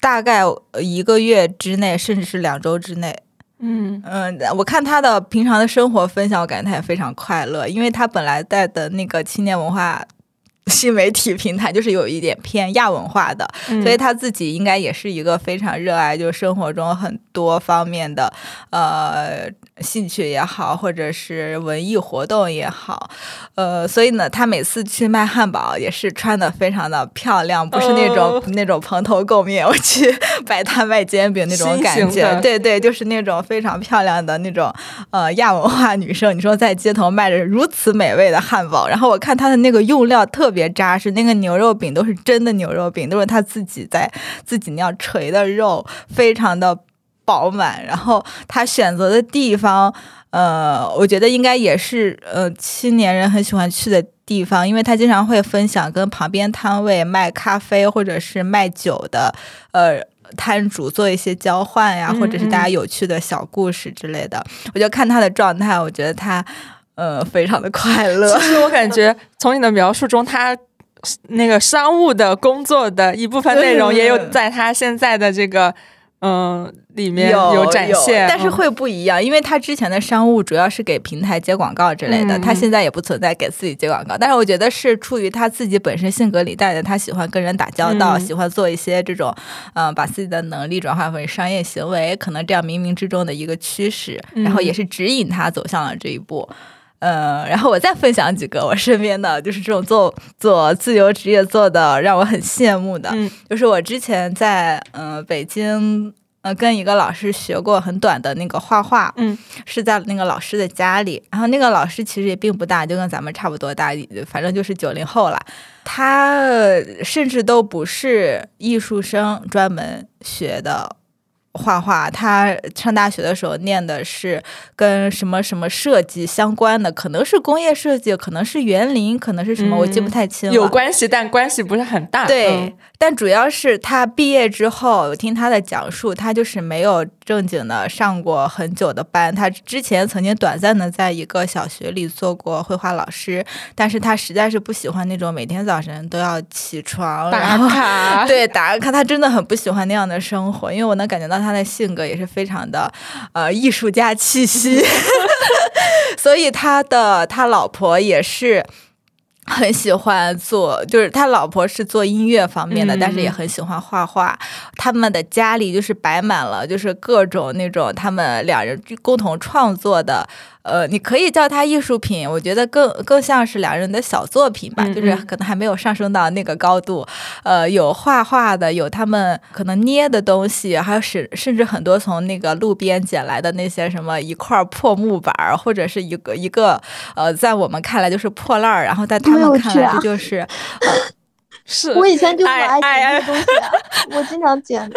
大概一个月之内，甚至是两周之内。嗯嗯，我看他的平常的生活分享，我感觉他也非常快乐，因为他本来在的那个青年文化新媒体平台就是有一点偏亚文化的，所以他自己应该也是一个非常热爱，就生活中很多方面的呃。兴趣也好，或者是文艺活动也好，呃，所以呢，他每次去卖汉堡也是穿的非常的漂亮，不是那种那种蓬头垢面，我去摆摊卖煎饼那种感觉，对对，就是那种非常漂亮的那种呃亚文化女生。你说在街头卖着如此美味的汉堡，然后我看他的那个用料特别扎实，那个牛肉饼都是真的牛肉饼，都是他自己在自己那样锤的肉，非常的。饱满，然后他选择的地方，呃，我觉得应该也是呃青年人很喜欢去的地方，因为他经常会分享跟旁边摊位卖咖啡或者是卖酒的呃摊主做一些交换呀，或者是大家有趣的小故事之类的。我就看他的状态，我觉得他呃非常的快乐。其实我感觉从你的描述中，他那个商务的工作的一部分内容也有在他现在的这个。嗯，里面有展现，但是会不一样，因为他之前的商务主要是给平台接广告之类的，他现在也不存在给自己接广告。但是我觉得是出于他自己本身性格里带的，他喜欢跟人打交道，喜欢做一些这种，嗯，把自己的能力转化为商业行为，可能这样冥冥之中的一个趋势，然后也是指引他走向了这一步。嗯，然后我再分享几个我身边的，就是这种做做自由职业做的让我很羡慕的，就是我之前在嗯北京呃跟一个老师学过很短的那个画画，嗯，是在那个老师的家里，然后那个老师其实也并不大，就跟咱们差不多大，反正就是九零后了，他甚至都不是艺术生专门学的。画画，他上大学的时候念的是跟什么什么设计相关的，可能是工业设计，可能是园林，可能是什么，我记不太清了。有关系，但关系不是很大。对，但主要是他毕业之后，我听他的讲述，他就是没有正经的上过很久的班。他之前曾经短暂的在一个小学里做过绘画老师，但是他实在是不喜欢那种每天早晨都要起床打卡，*laughs* 对打卡，他真的很不喜欢那样的生活，因为我能感觉到。他的性格也是非常的，呃，艺术家气息，*laughs* 所以他的他老婆也是很喜欢做，就是他老婆是做音乐方面的，但是也很喜欢画画。他们的家里就是摆满了，就是各种那种他们两人共同创作的。呃，你可以叫它艺术品，我觉得更更像是两人的小作品吧，就是可能还没有上升到那个高度。呃，有画画的，有他们可能捏的东西，还有甚甚至很多从那个路边捡来的那些什么一块破木板儿，或者是一个一个呃，在我们看来就是破烂儿，然后在他们看来这就是。是我以前就爱捡这东西，*laughs* 我经常捡，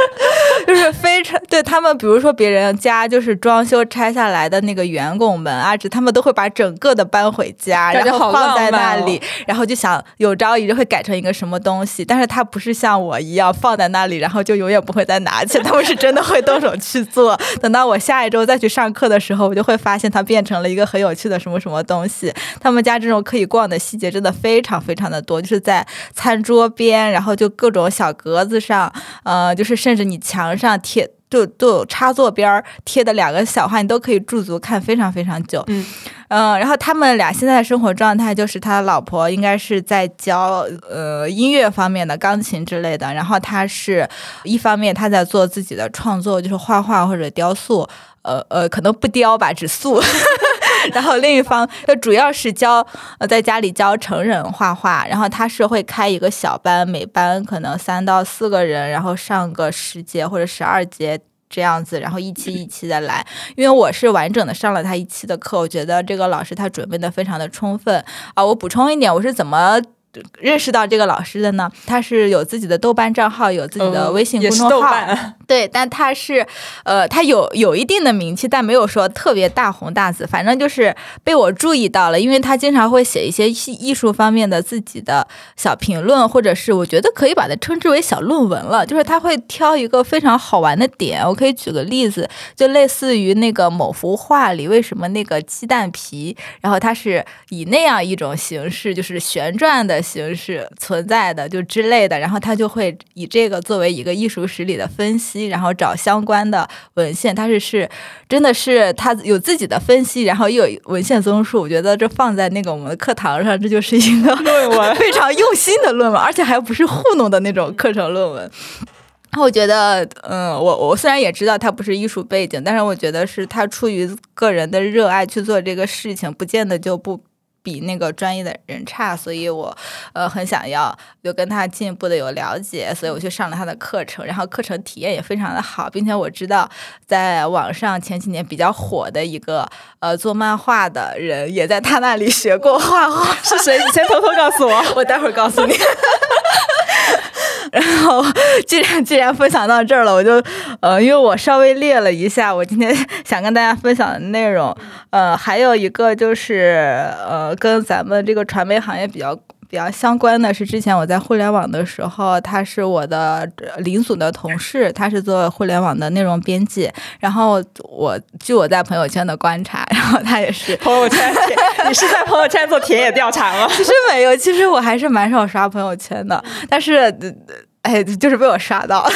就是非常对他们，比如说别人家就是装修拆下来的那个圆拱门啊，这他们都会把整个的搬回家，然后放在那里，然后就想有朝一日会改成一个什么东西。但是他不是像我一样放在那里，然后就永远不会再拿起，他们是真的会动手去做。等到我下一周再去上课的时候，我就会发现它变成了一个很有趣的什么什么东西。他们家这种可以逛的细节真的非常非常的多，就是在餐桌。桌边，然后就各种小格子上，呃，就是甚至你墙上贴就就插座边儿贴的两个小画，你都可以驻足看非常非常久。嗯嗯，然后他们俩现在的生活状态就是他老婆应该是在教呃音乐方面的钢琴之类的，然后他是一方面他在做自己的创作，就是画画或者雕塑，呃呃，可能不雕吧，只塑。*laughs* 然后另一方就主要是教呃在家里教成人画画，然后他是会开一个小班，每班可能三到四个人，然后上个十节或者十二节。这样子，然后一期一期的来，因为我是完整的上了他一期的课，我觉得这个老师他准备的非常的充分啊。我补充一点，我是怎么认识到这个老师的呢？他是有自己的豆瓣账号，有自己的微信公众号，对，但他是，呃，他有有一定的名气，但没有说特别大红大紫，反正就是被我注意到了，因为他经常会写一些艺术方面的自己的小评论，或者是我觉得可以把它称之为小论文了，就是他会挑一个非常好玩的点，我可以举个例子，就类似于那个某幅画里为什么那个鸡蛋皮，然后它是以那样一种形式，就是旋转的形式存在的，就之类的，然后他就会以这个作为一个艺术史里的分析。然后找相关的文献，他是是真的是他有自己的分析，然后又有文献综述。我觉得这放在那个我们的课堂上，这就是一个论文 *laughs* 非常用心的论文，而且还不是糊弄的那种课程论文。然后我觉得，嗯，我我虽然也知道他不是艺术背景，但是我觉得是他出于个人的热爱去做这个事情，不见得就不。比那个专业的人差，所以我呃很想要就跟他进一步的有了解，所以我去上了他的课程，然后课程体验也非常的好，并且我知道在网上前几年比较火的一个呃做漫画的人也在他那里学过画画，是谁？你先偷偷告诉我，*laughs* 我待会儿告诉你。*laughs* 然后，既然既然分享到这儿了，我就呃，因为我稍微列了一下我今天想跟大家分享的内容，呃，还有一个就是呃，跟咱们这个传媒行业比较比较相关的是，之前我在互联网的时候，他是我的邻组的同事，他是做互联网的内容编辑，然后我据我在朋友圈的观察，然后他也是朋友圈田，你是在朋友圈做田野调查吗？*laughs* 其实没有，其实我还是蛮少刷朋友圈的，但是。哎，就是被我刷到。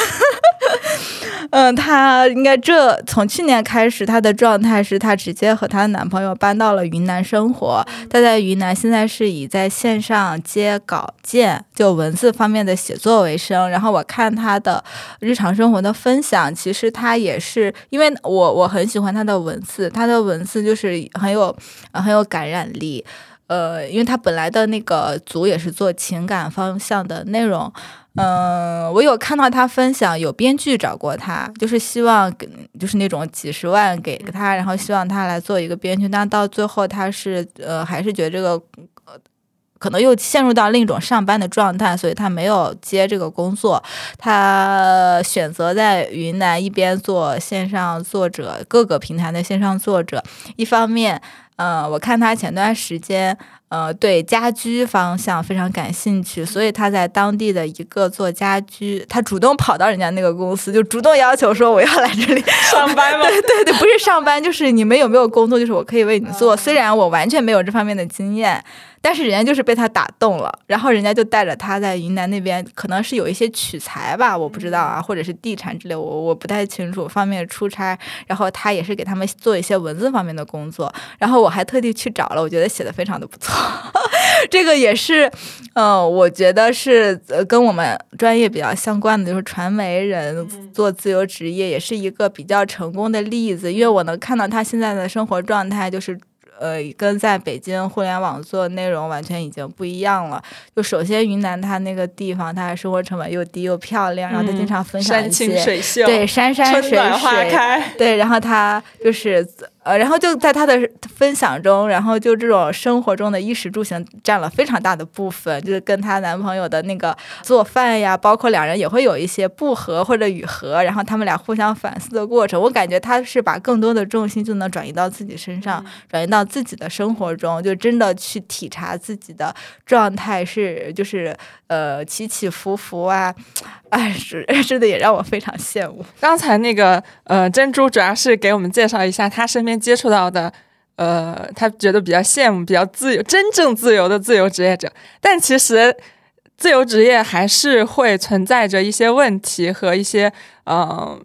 嗯，她应该这从去年开始，她的状态是她直接和她的男朋友搬到了云南生活。她在云南现在是以在线上接稿件，就文字方面的写作为生。然后我看她的日常生活的分享，其实她也是因为我我很喜欢她的文字，她的文字就是很有很有感染力。呃，因为她本来的那个组也是做情感方向的内容。嗯，我有看到他分享，有编剧找过他，就是希望给，就是那种几十万给他，然后希望他来做一个编剧，但到最后他是呃，还是觉得这个可能又陷入到另一种上班的状态，所以他没有接这个工作，他选择在云南一边做线上作者，各个平台的线上作者，一方面，嗯，我看他前段时间。呃，对家居方向非常感兴趣，所以他在当地的一个做家居，他主动跑到人家那个公司，就主动要求说我要来这里 *laughs* 上班吗？*laughs* 对对对，不是上班，就是你们有没有工作，就是我可以为你做，虽然我完全没有这方面的经验。但是人家就是被他打动了，然后人家就带着他在云南那边，可能是有一些取材吧，我不知道啊，或者是地产之类，我我不太清楚方面出差，然后他也是给他们做一些文字方面的工作，然后我还特地去找了，我觉得写的非常的不错，*laughs* 这个也是，呃，我觉得是呃跟我们专业比较相关的，就是传媒人做自由职业，也是一个比较成功的例子，因为我能看到他现在的生活状态就是。呃，跟在北京互联网做内容完全已经不一样了。就首先云南它那个地方，它生活成本又低又漂亮，然后它经常分享一些对山山水水，对，然后它就是。呃，然后就在他的分享中，然后就这种生活中的衣食住行占了非常大的部分，就是跟她男朋友的那个做饭呀，包括两人也会有一些不和或者与和，然后他们俩互相反思的过程。我感觉她是把更多的重心就能转移到自己身上，转移到自己的生活中，就真的去体察自己的状态是就是呃起起伏伏啊，哎是 *laughs* 真的也让我非常羡慕。刚才那个呃珍珠主要是给我们介绍一下她身接触到的，呃，他觉得比较羡慕、比较自由、真正自由的自由职业者，但其实自由职业还是会存在着一些问题和一些，嗯，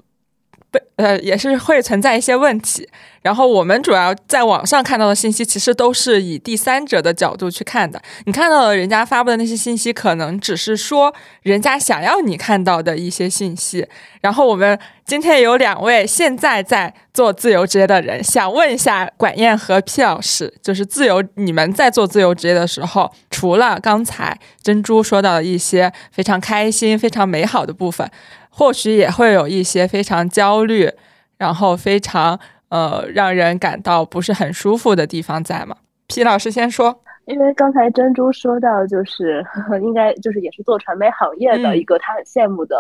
被呃也是会存在一些问题。然后我们主要在网上看到的信息，其实都是以第三者的角度去看的。你看到的人家发布的那些信息，可能只是说人家想要你看到的一些信息。然后我们今天有两位现在在做自由职业的人，想问一下管燕和 P 老师，就是自由你们在做自由职业的时候，除了刚才珍珠说到的一些非常开心、非常美好的部分，或许也会有一些非常焦虑，然后非常。呃，让人感到不是很舒服的地方在嘛？皮老师先说，因为刚才珍珠说到，就是 *laughs* 应该就是也是做传媒行业的一个，她很羡慕的，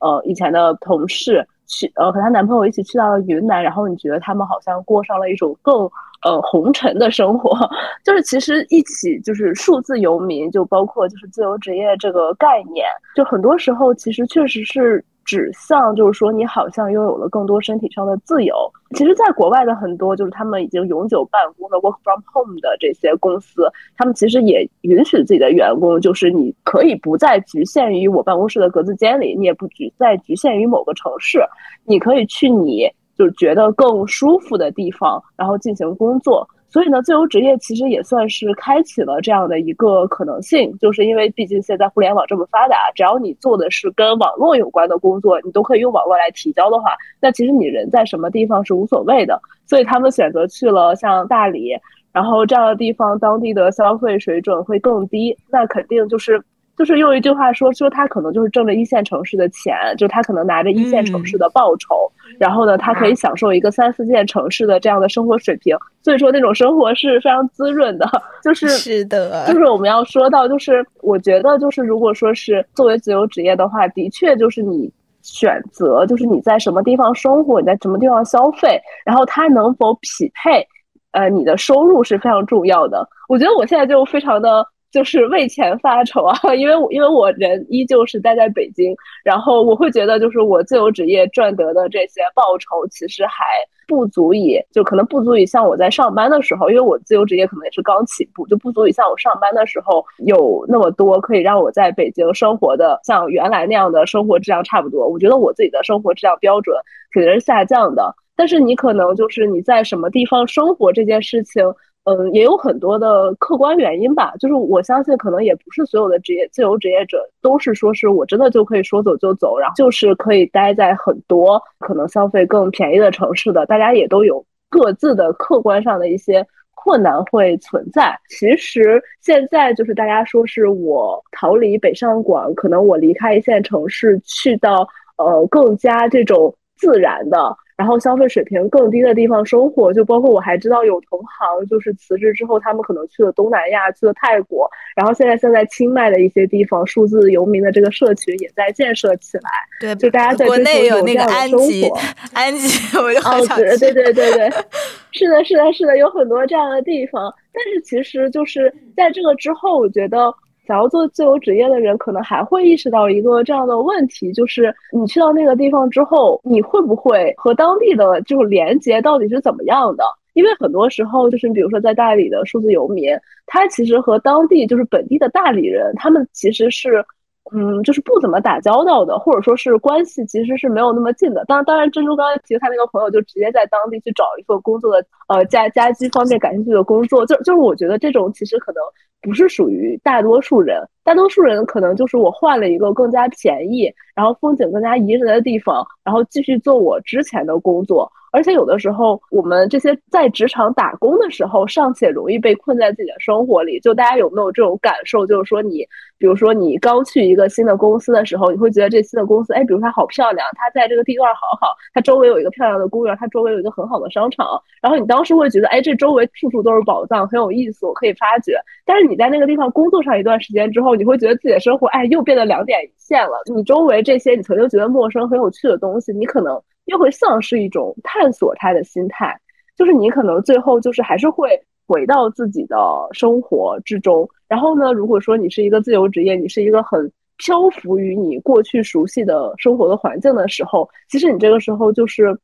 呃，以前的同事去，呃，和她男朋友一起去到了云南，然后你觉得他们好像过上了一种更呃红尘的生活，*laughs* 就是其实一起就是数字游民，就包括就是自由职业这个概念，就很多时候其实确实是。指向就是说，你好像拥有了更多身体上的自由。其实，在国外的很多就是他们已经永久办公的 work from home 的这些公司，他们其实也允许自己的员工，就是你可以不再局限于我办公室的格子间里，你也不局再局限于某个城市，你可以去你就觉得更舒服的地方，然后进行工作。所以呢，自由职业其实也算是开启了这样的一个可能性，就是因为毕竟现在互联网这么发达，只要你做的是跟网络有关的工作，你都可以用网络来提交的话，那其实你人在什么地方是无所谓的。所以他们选择去了像大理，然后这样的地方，当地的消费水准会更低，那肯定就是。就是用一句话说，说他可能就是挣着一线城市的钱，就他可能拿着一线城市的报酬，然后呢，他可以享受一个三四线城市的这样的生活水平，所以说那种生活是非常滋润的。就是 *laughs* 是的，就是我们要说到，就是我觉得，就是如果说是作为自由职业的话，的确就是你选择，就是你在什么地方生活，你在什么地方消费，然后它能否匹配，呃，你的收入是非常重要的。我觉得我现在就非常的。就是为钱发愁啊，*laughs* 因为因为我人依旧是待在北京，然后我会觉得，就是我自由职业赚得的这些报酬，其实还不足以，就可能不足以像我在上班的时候，因为我自由职业可能也是刚起步，就不足以像我上班的时候有那么多可以让我在北京生活的，像原来那样的生活质量差不多。我觉得我自己的生活质量标准肯定是下降的，但是你可能就是你在什么地方生活这件事情。嗯，也有很多的客观原因吧。就是我相信，可能也不是所有的职业自由职业者都是说是我真的就可以说走就走，然后就是可以待在很多可能消费更便宜的城市的。大家也都有各自的客观上的一些困难会存在。其实现在就是大家说是我逃离北上广，可能我离开一线城市，去到呃更加这种自然的。然后消费水平更低的地方生活，就包括我还知道有同行就是辞职之后，他们可能去了东南亚，去了泰国，然后现在现在清迈的一些地方，数字游民的这个社群也在建设起来。对，就大家在国内有那个安吉，*laughs* 安吉，我就好想对对对对，*laughs* 是的，是的，是的，有很多这样的地方。但是其实就是在这个之后，我觉得。想要做自由职业的人，可能还会意识到一个这样的问题，就是你去到那个地方之后，你会不会和当地的这种连接到底是怎么样的？因为很多时候，就是比如说在大理的数字游民，他其实和当地就是本地的大理人，他们其实是。嗯，就是不怎么打交道的，或者说是关系其实是没有那么近的。当当然，珍珠刚才提他那个朋友，就直接在当地去找一份工作的，呃，家家居方面感兴趣的工作。就就是我觉得这种其实可能不是属于大多数人，大多数人可能就是我换了一个更加便宜，然后风景更加宜人的地方，然后继续做我之前的工作。而且有的时候，我们这些在职场打工的时候，尚且容易被困在自己的生活里。就大家有没有这种感受？就是说，你比如说你刚去一个新的公司的时候，你会觉得这新的公司，哎，比如它好漂亮，它在这个地段好好，它周围有一个漂亮的公园，它周围有一个很好的商场。然后你当时会觉得，哎，这周围处处都是宝藏，很有意思，我可以发掘。但是你在那个地方工作上一段时间之后，你会觉得自己的生活，哎，又变得两点一线了。你周围这些你曾经觉得陌生、很有趣的东西，你可能。又会丧失一种探索它的心态，就是你可能最后就是还是会回到自己的生活之中。然后呢，如果说你是一个自由职业，你是一个很漂浮于你过去熟悉的生活的环境的时候，其实你这个时候就是，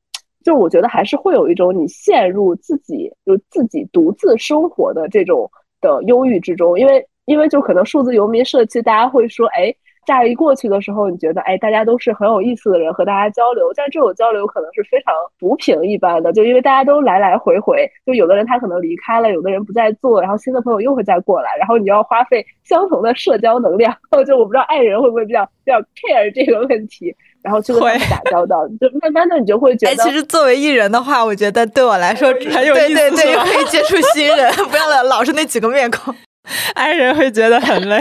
就我觉得还是会有一种你陷入自己就自己独自生活的这种的忧郁之中，因为因为就可能数字游民社区，大家会说，哎。乍一过去的时候，你觉得哎，大家都是很有意思的人，和大家交流，但这种交流可能是非常浮萍一般的，就因为大家都来来回回，就有的人他可能离开了，有的人不再做，然后新的朋友又会再过来，然后你要花费相同的社交能量，*laughs* 就我不知道爱人会不会比较比较 care 这个问题。然后去跟他们打交道，就慢慢的你就会觉得，哎其实作为艺人的话，我觉得对我来说很有意思，对对对，可以接触新人，*laughs* 不要老老是那几个面孔，爱人会觉得很累。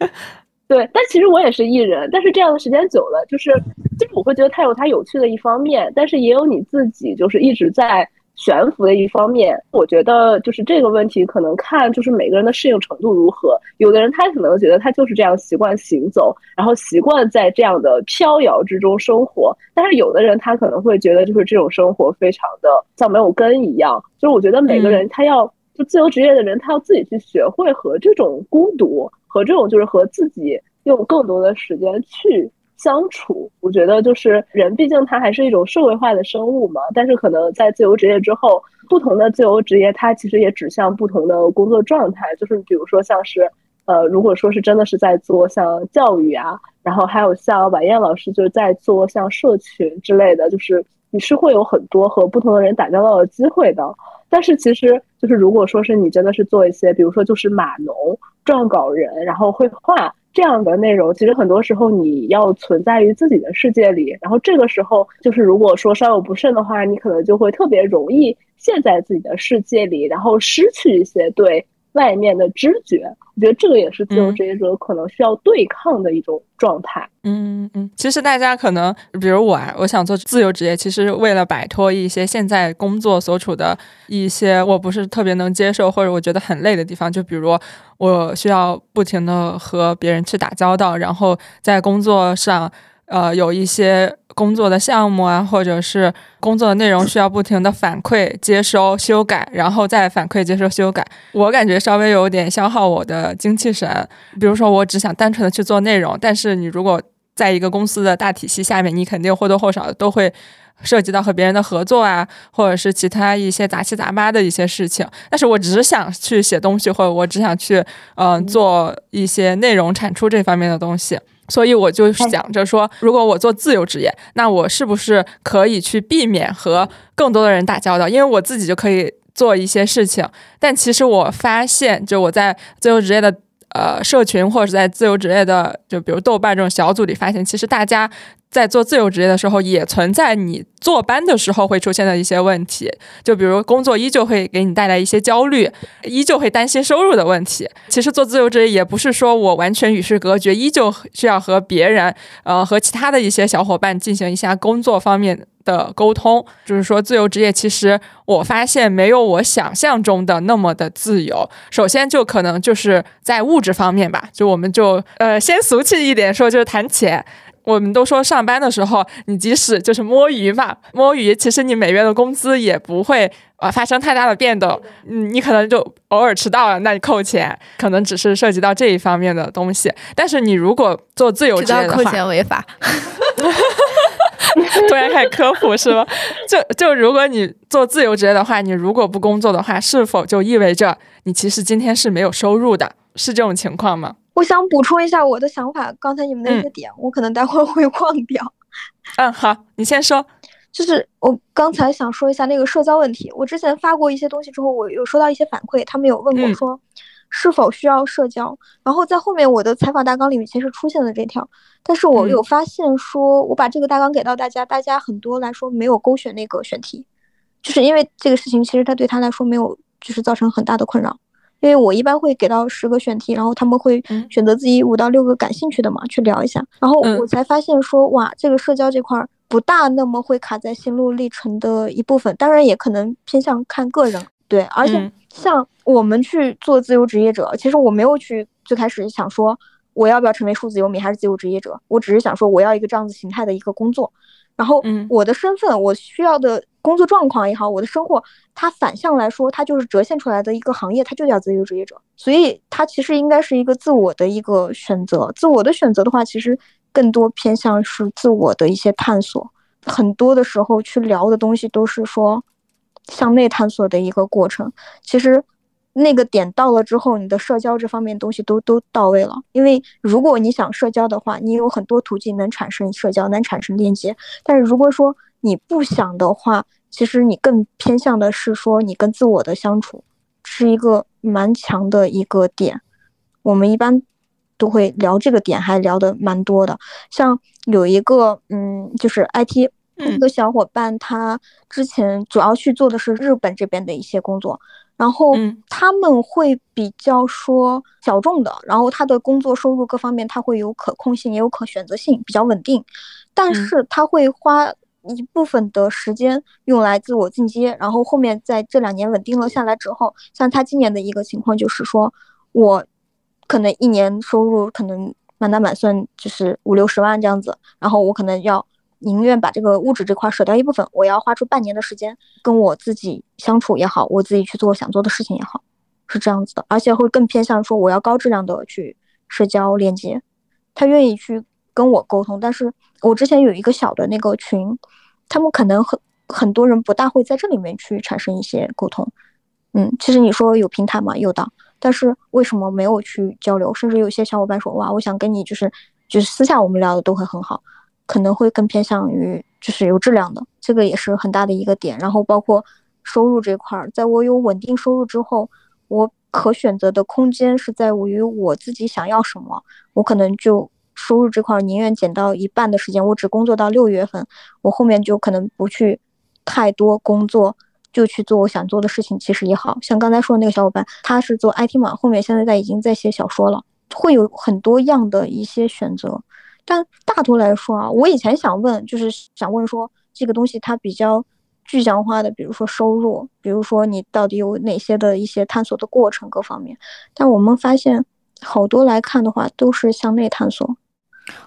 *laughs* 对，但其实我也是艺人，但是这样的时间久了，就是就是我会觉得它有它有趣的一方面，但是也有你自己就是一直在。悬浮的一方面，我觉得就是这个问题，可能看就是每个人的适应程度如何。有的人他可能觉得他就是这样习惯行走，然后习惯在这样的飘摇之中生活。但是有的人他可能会觉得就是这种生活非常的像没有根一样。就是我觉得每个人他要自由职业的人，他要自己去学会和这种孤独和这种就是和自己用更多的时间去。相处，我觉得就是人，毕竟他还是一种社会化的生物嘛。但是可能在自由职业之后，不同的自由职业，它其实也指向不同的工作状态。就是比如说像是，呃，如果说是真的是在做像教育啊，然后还有像晚宴老师就是在做像社群之类的，就是你是会有很多和不同的人打交道的机会的。但是其实就是如果说是你真的是做一些，比如说就是码农、撰稿人，然后绘画。这样的内容，其实很多时候你要存在于自己的世界里，然后这个时候就是如果说稍有不慎的话，你可能就会特别容易陷在自己的世界里，然后失去一些对。外面的知觉，我觉得这个也是自由职业者可能需要对抗的一种状态。嗯嗯，其实大家可能，比如我啊，我想做自由职业，其实为了摆脱一些现在工作所处的一些我不是特别能接受或者我觉得很累的地方，就比如我需要不停的和别人去打交道，然后在工作上。呃，有一些工作的项目啊，或者是工作的内容需要不停的反馈、接收、修改，然后再反馈、接收、修改。我感觉稍微有点消耗我的精气神。比如说，我只想单纯的去做内容，但是你如果在一个公司的大体系下面，你肯定或多或少的都会涉及到和别人的合作啊，或者是其他一些杂七杂八的一些事情。但是我只是想去写东西，或者我只想去嗯做一些内容产出这方面的东西。所以我就想着说，如果我做自由职业，那我是不是可以去避免和更多的人打交道？因为我自己就可以做一些事情。但其实我发现，就我在自由职业的呃社群，或者在自由职业的，就比如豆瓣这种小组里，发现其实大家。在做自由职业的时候，也存在你坐班的时候会出现的一些问题，就比如工作依旧会给你带来一些焦虑，依旧会担心收入的问题。其实做自由职业也不是说我完全与世隔绝，依旧需要和别人，呃，和其他的一些小伙伴进行一下工作方面的沟通。就是说，自由职业其实我发现没有我想象中的那么的自由。首先就可能就是在物质方面吧，就我们就呃先俗气一点说，就是谈钱。我们都说上班的时候，你即使就是摸鱼嘛，摸鱼，其实你每月的工资也不会呃发生太大的变动。嗯，你可能就偶尔迟到了，那你扣钱，可能只是涉及到这一方面的东西。但是你如果做自由职业的话，*laughs* 扣钱违法。*laughs* 突然开始科普是吗？就就如果你做自由职业的话，你如果不工作的话，是否就意味着你其实今天是没有收入的？是这种情况吗？我想补充一下我的想法，刚才你们那些点，我可能待会儿会忘掉。嗯，好，你先说。就是我刚才想说一下那个社交问题。我之前发过一些东西之后，我有收到一些反馈，他们有问过说是否需要社交。然后在后面我的采访大纲里面其实出现了这条，但是我有发现说，我把这个大纲给到大家，大家很多来说没有勾选那个选题，就是因为这个事情其实他对他来说没有就是造成很大的困扰。因为我一般会给到十个选题，然后他们会选择自己五到六个感兴趣的嘛，去聊一下。然后我才发现说，哇，这个社交这块不大那么会卡在心路历程的一部分，当然也可能偏向看个人。对，而且像我们去做自由职业者，其实我没有去最开始想说我要不要成为数字游民还是自由职业者，我只是想说我要一个这样子形态的一个工作。然后我的身份，我需要的。工作状况也好，我的生活，它反向来说，它就是折现出来的一个行业，它就叫自由职业者。所以它其实应该是一个自我的一个选择。自我的选择的话，其实更多偏向是自我的一些探索。很多的时候去聊的东西都是说向内探索的一个过程。其实那个点到了之后，你的社交这方面东西都都到位了。因为如果你想社交的话，你有很多途径能产生社交，能产生链接。但是如果说你不想的话，其实你更偏向的是说你跟自我的相处，是一个蛮强的一个点。我们一般都会聊这个点，还聊的蛮多的。像有一个嗯，就是 IT 一个小伙伴，他之前主要去做的是日本这边的一些工作。然后他们会比较说小众的，然后他的工作收入各方面他会有可控性，也有可选择性，比较稳定。但是他会花一部分的时间用来自我进阶，然后后面在这两年稳定了下来之后，像他今年的一个情况就是说，我可能一年收入可能满打满算就是五六十万这样子，然后我可能要。宁愿把这个物质这块舍掉一部分，我要花出半年的时间跟我自己相处也好，我自己去做想做的事情也好，是这样子的，而且会更偏向说我要高质量的去社交链接，他愿意去跟我沟通。但是我之前有一个小的那个群，他们可能很很多人不大会在这里面去产生一些沟通。嗯，其实你说有平台嘛，有的，但是为什么没有去交流？甚至有些小伙伴说，哇，我想跟你就是就是私下我们聊的都会很好。可能会更偏向于就是有质量的，这个也是很大的一个点。然后包括收入这块儿，在我有稳定收入之后，我可选择的空间是在于我自己想要什么。我可能就收入这块儿宁愿减到一半的时间，我只工作到六月份，我后面就可能不去太多工作，就去做我想做的事情。其实也好像刚才说的那个小伙伴，他是做 IT 嘛，后面现在在已经在写小说了，会有很多样的一些选择。但大多来说啊，我以前想问，就是想问说这个东西它比较具象化的，比如说收入，比如说你到底有哪些的一些探索的过程各方面。但我们发现好多来看的话，都是向内探索。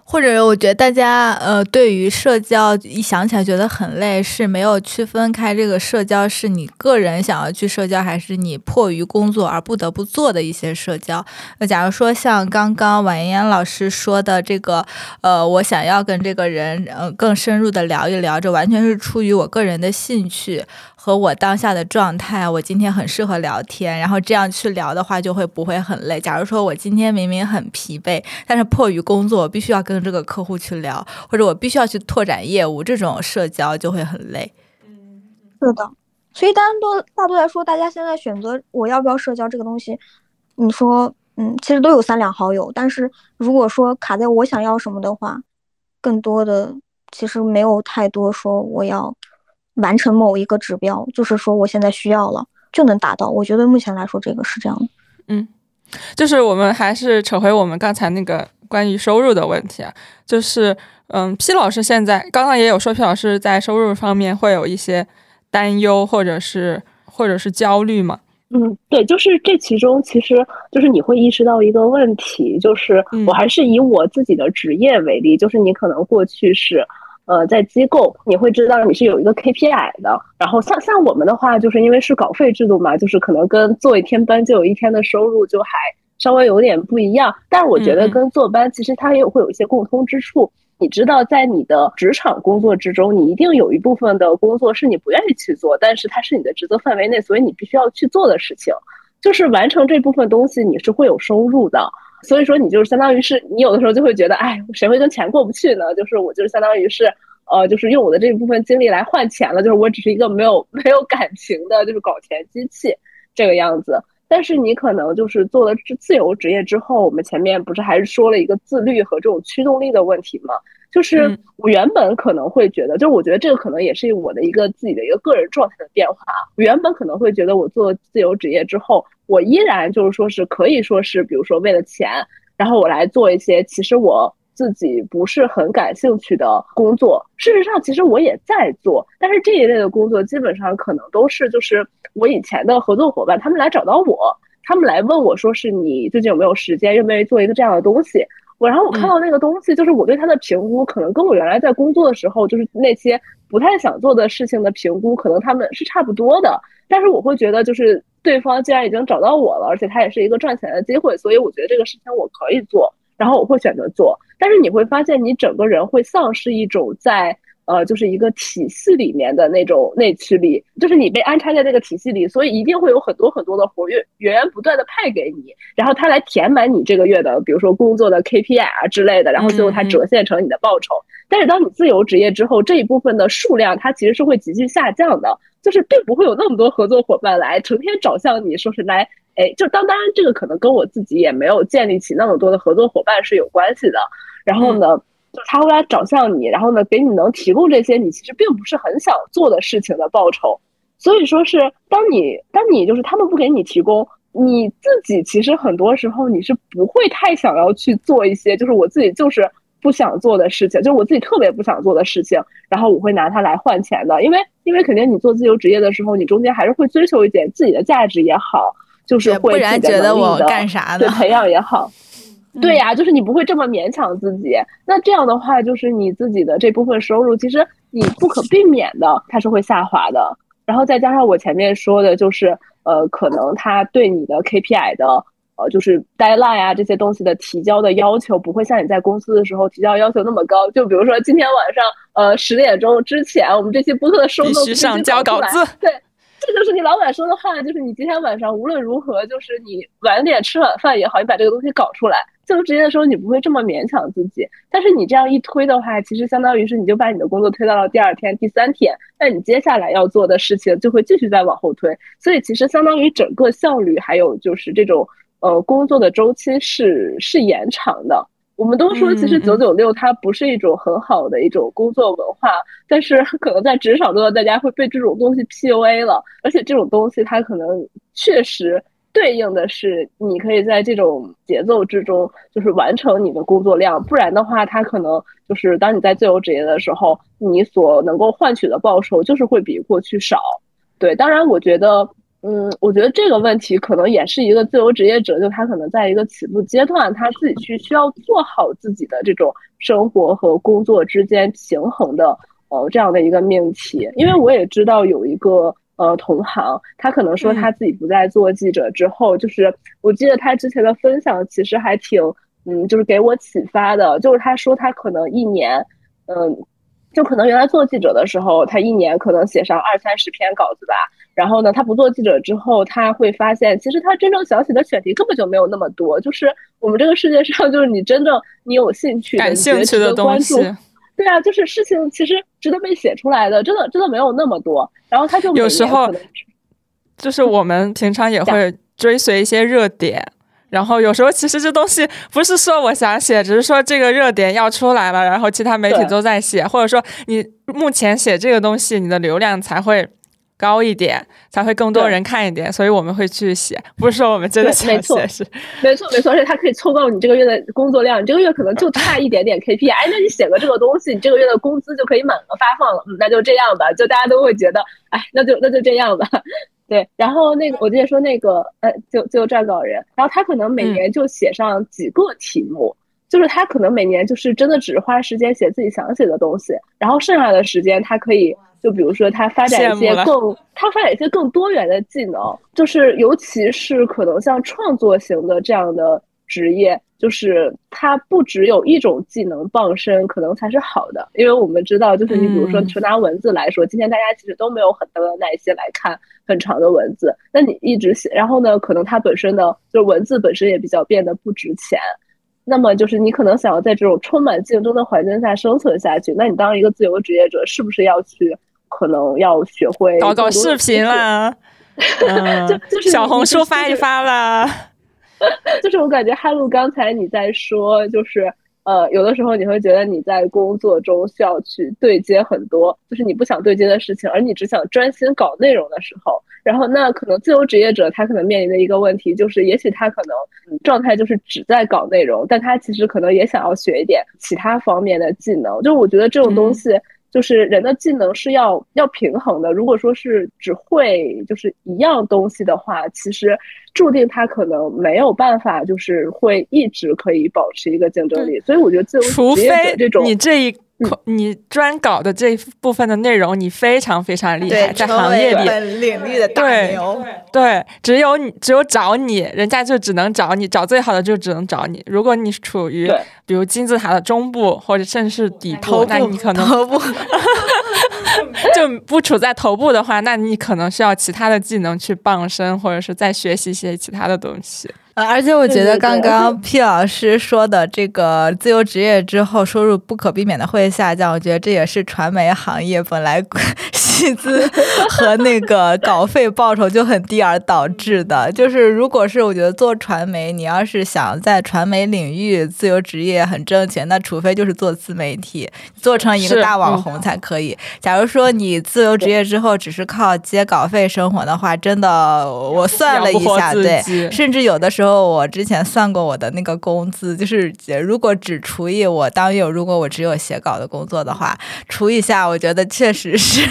或者我觉得大家呃，对于社交一想起来觉得很累，是没有区分开这个社交是你个人想要去社交，还是你迫于工作而不得不做的一些社交。那假如说像刚刚婉言老师说的这个，呃，我想要跟这个人呃更深入的聊一聊，这完全是出于我个人的兴趣。和我当下的状态，我今天很适合聊天，然后这样去聊的话，就会不会很累。假如说我今天明明很疲惫，但是迫于工作，我必须要跟这个客户去聊，或者我必须要去拓展业务，这种社交就会很累。嗯，是的。所以，大多大多来说，大家现在选择我要不要社交这个东西，你说，嗯，其实都有三两好友，但是如果说卡在我想要什么的话，更多的其实没有太多说我要。完成某一个指标，就是说我现在需要了就能达到。我觉得目前来说，这个是这样的。嗯，就是我们还是扯回我们刚才那个关于收入的问题啊，就是嗯，P 老师现在刚刚也有说，P 老师在收入方面会有一些担忧，或者是或者是焦虑嘛？嗯，对，就是这其中其实就是你会意识到一个问题，就是我还是以我自己的职业为例，就是你可能过去是。呃，在机构你会知道你是有一个 KPI 的，然后像像我们的话，就是因为是稿费制度嘛，就是可能跟做一天班就有一天的收入就还稍微有点不一样。但是我觉得跟坐班其实它也有会有一些共通之处。你知道，在你的职场工作之中，你一定有一部分的工作是你不愿意去做，但是它是你的职责范围内，所以你必须要去做的事情，就是完成这部分东西，你是会有收入的。所以说，你就是相当于是你有的时候就会觉得，哎，谁会跟钱过不去呢？就是我就是相当于是，呃，就是用我的这一部分精力来换钱了。就是我只是一个没有 *laughs* 没有感情的，就是搞钱机器这个样子。但是你可能就是做了自由职业之后，我们前面不是还是说了一个自律和这种驱动力的问题吗？就是我原本可能会觉得，就是我觉得这个可能也是我的一个自己的一个个人状态的变化。我原本可能会觉得，我做自由职业之后，我依然就是说是可以说是，比如说为了钱，然后我来做一些其实我自己不是很感兴趣的工作。事实上，其实我也在做，但是这一类的工作基本上可能都是就是我以前的合作伙伴他们来找到我，他们来问我说是你最近有没有时间，愿不愿意做一个这样的东西。我然后我看到那个东西，就是我对他的评估，可能跟我原来在工作的时候，就是那些不太想做的事情的评估，可能他们是差不多的。但是我会觉得，就是对方既然已经找到我了，而且他也是一个赚钱的机会，所以我觉得这个事情我可以做，然后我会选择做。但是你会发现，你整个人会丧失一种在呃，就是一个体系里面的那种内驱力，就是你被安插在这个体系里，所以一定会有很多很多的活跃源源不断的派给你，然后它来填满你这个月的，比如说工作的 KPI 啊之类的，然后最后它折现成你的报酬。但是当你自由职业之后，这一部分的数量它其实是会急剧下降的，就是并不会有那么多合作伙伴来成天找向你说是来，哎，就当当然这个可能跟我自己也没有建立起那么多的合作伙伴是有关系的。然后呢，就他会来找向你，然后呢给你能提供这些你其实并不是很想做的事情的报酬。所以说是当你当你就是他们不给你提供，你自己其实很多时候你是不会太想要去做一些，就是我自己就是。不想做的事情，就是我自己特别不想做的事情，然后我会拿它来换钱的，因为因为肯定你做自由职业的时候，你中间还是会追求一点自己的价值也好，就是会不然觉得我干啥的培养也好，对呀，就是你不会这么勉强自己。那这样的话，就是你自己的这部分收入，其实你不可避免的它是会下滑的。然后再加上我前面说的，就是呃，可能他对你的 KPI 的。呃，就是 deadline 啊这些东西的提交的要求不会像你在公司的时候提交要求那么高。就比如说今天晚上，呃，十点钟之前，我们这期播客的收必须上交稿子。对，这就是你老板说的话，就是你今天晚上无论如何，就是你晚点吃晚饭也好，你把这个东西搞出来。自由职业的时候，你不会这么勉强自己。但是你这样一推的话，其实相当于是你就把你的工作推到了第二天、第三天，那你接下来要做的事情就会继续再往后推。所以其实相当于整个效率还有就是这种。呃，工作的周期是是延长的。我们都说，其实九九六它不是一种很好的一种工作文化，但是可能在职场中，大家会被这种东西 PUA 了。而且这种东西它可能确实对应的是，你可以在这种节奏之中，就是完成你的工作量。不然的话，他可能就是当你在自由职业的时候，你所能够换取的报酬就是会比过去少。对，当然我觉得。嗯，我觉得这个问题可能也是一个自由职业者，就他可能在一个起步阶段，他自己去需要做好自己的这种生活和工作之间平衡的，呃，这样的一个命题。因为我也知道有一个呃同行，他可能说他自己不再做记者之后，就是我记得他之前的分享其实还挺，嗯，就是给我启发的，就是他说他可能一年，嗯，就可能原来做记者的时候，他一年可能写上二三十篇稿子吧。然后呢，他不做记者之后，他会发现，其实他真正想写的选题根本就没有那么多。就是我们这个世界上，就是你真正你有兴趣、感兴趣的关注，对啊，就是事情其实值得被写出来的，真的真的没有那么多。然后他就有时候，就是我们平常也会追随一些热点，然后有时候其实这东西不是说我想写，只是说这个热点要出来了，然后其他媒体都在写，或者说你目前写这个东西，你的流量才会。高一点才会更多人看一点，所以我们会去写，不是说我们真的想写，是没错没错，而且它可以凑够你这个月的工作量，你这个月可能就差一点点 KPI，哎，那你写个这个东西，你这个月的工资就可以满额发放了，嗯，那就这样吧，就大家都会觉得，哎，那就那就这样吧，*laughs* 对。然后那个我之前说那个，呃，就就撰稿人，然后他可能每年就写上几个题目，就是他可能每年就是真的只花时间写自己想写的东西，然后剩下的时间他可以。就比如说，他发展一些更，他发展一些更多元的技能，就是尤其是可能像创作型的这样的职业，就是他不只有一种技能傍身，可能才是好的。因为我们知道，就是你比如说就拿文字来说，今天大家其实都没有很多的耐心来看很长的文字，那你一直写，然后呢，可能它本身的就是文字本身也比较变得不值钱。那么就是你可能想要在这种充满竞争的环境下生存下去，那你当一个自由职业者，是不是要去？可能要学会搞搞视频了，*laughs* 就就是小红书发一发了。*laughs* 就是我感觉哈露刚才你在说，就是呃，有的时候你会觉得你在工作中需要去对接很多，就是你不想对接的事情，而你只想专心搞内容的时候，然后那可能自由职业者他可能面临的一个问题就是，也许他可能状态就是只在搞内容，但他其实可能也想要学一点其他方面的技能。就我觉得这种东西。就是人的技能是要要平衡的。如果说是只会就是一样东西的话，其实注定他可能没有办法，就是会一直可以保持一个竞争力。所以我觉得自由职业者这种，你这一你专搞的这部分的内容，你非常非常厉害，在行业里本领域的大牛。对，只有你，只有找你，人家就只能找你，找最好的就只能找你。如果你处于比如金字塔的中部或者甚至是底头，那你可能头部 *laughs* 就不处在头部的话，那你可能需要其他的技能去傍身，或者是再学习一些其他的东西。呃，而且我觉得刚 *laughs* 刚 P 老师说的这个自由职业之后收入不可避免的会下降，我觉得这也是传媒行业本来 *laughs* 薪资和那个稿费报酬就很低而导致的。就是如果是我觉得做传媒，你要是想在传媒领域自由职业很挣钱，那除非就是做自媒体，做成一个大网红才可以。假如说你自由职业之后只是靠接稿费生活的话，真的我算了一下，对，甚至有的时候。时候我之前算过我的那个工资，就是如果只除以我当月，如果我只有写稿的工作的话，除一下，我觉得确实是。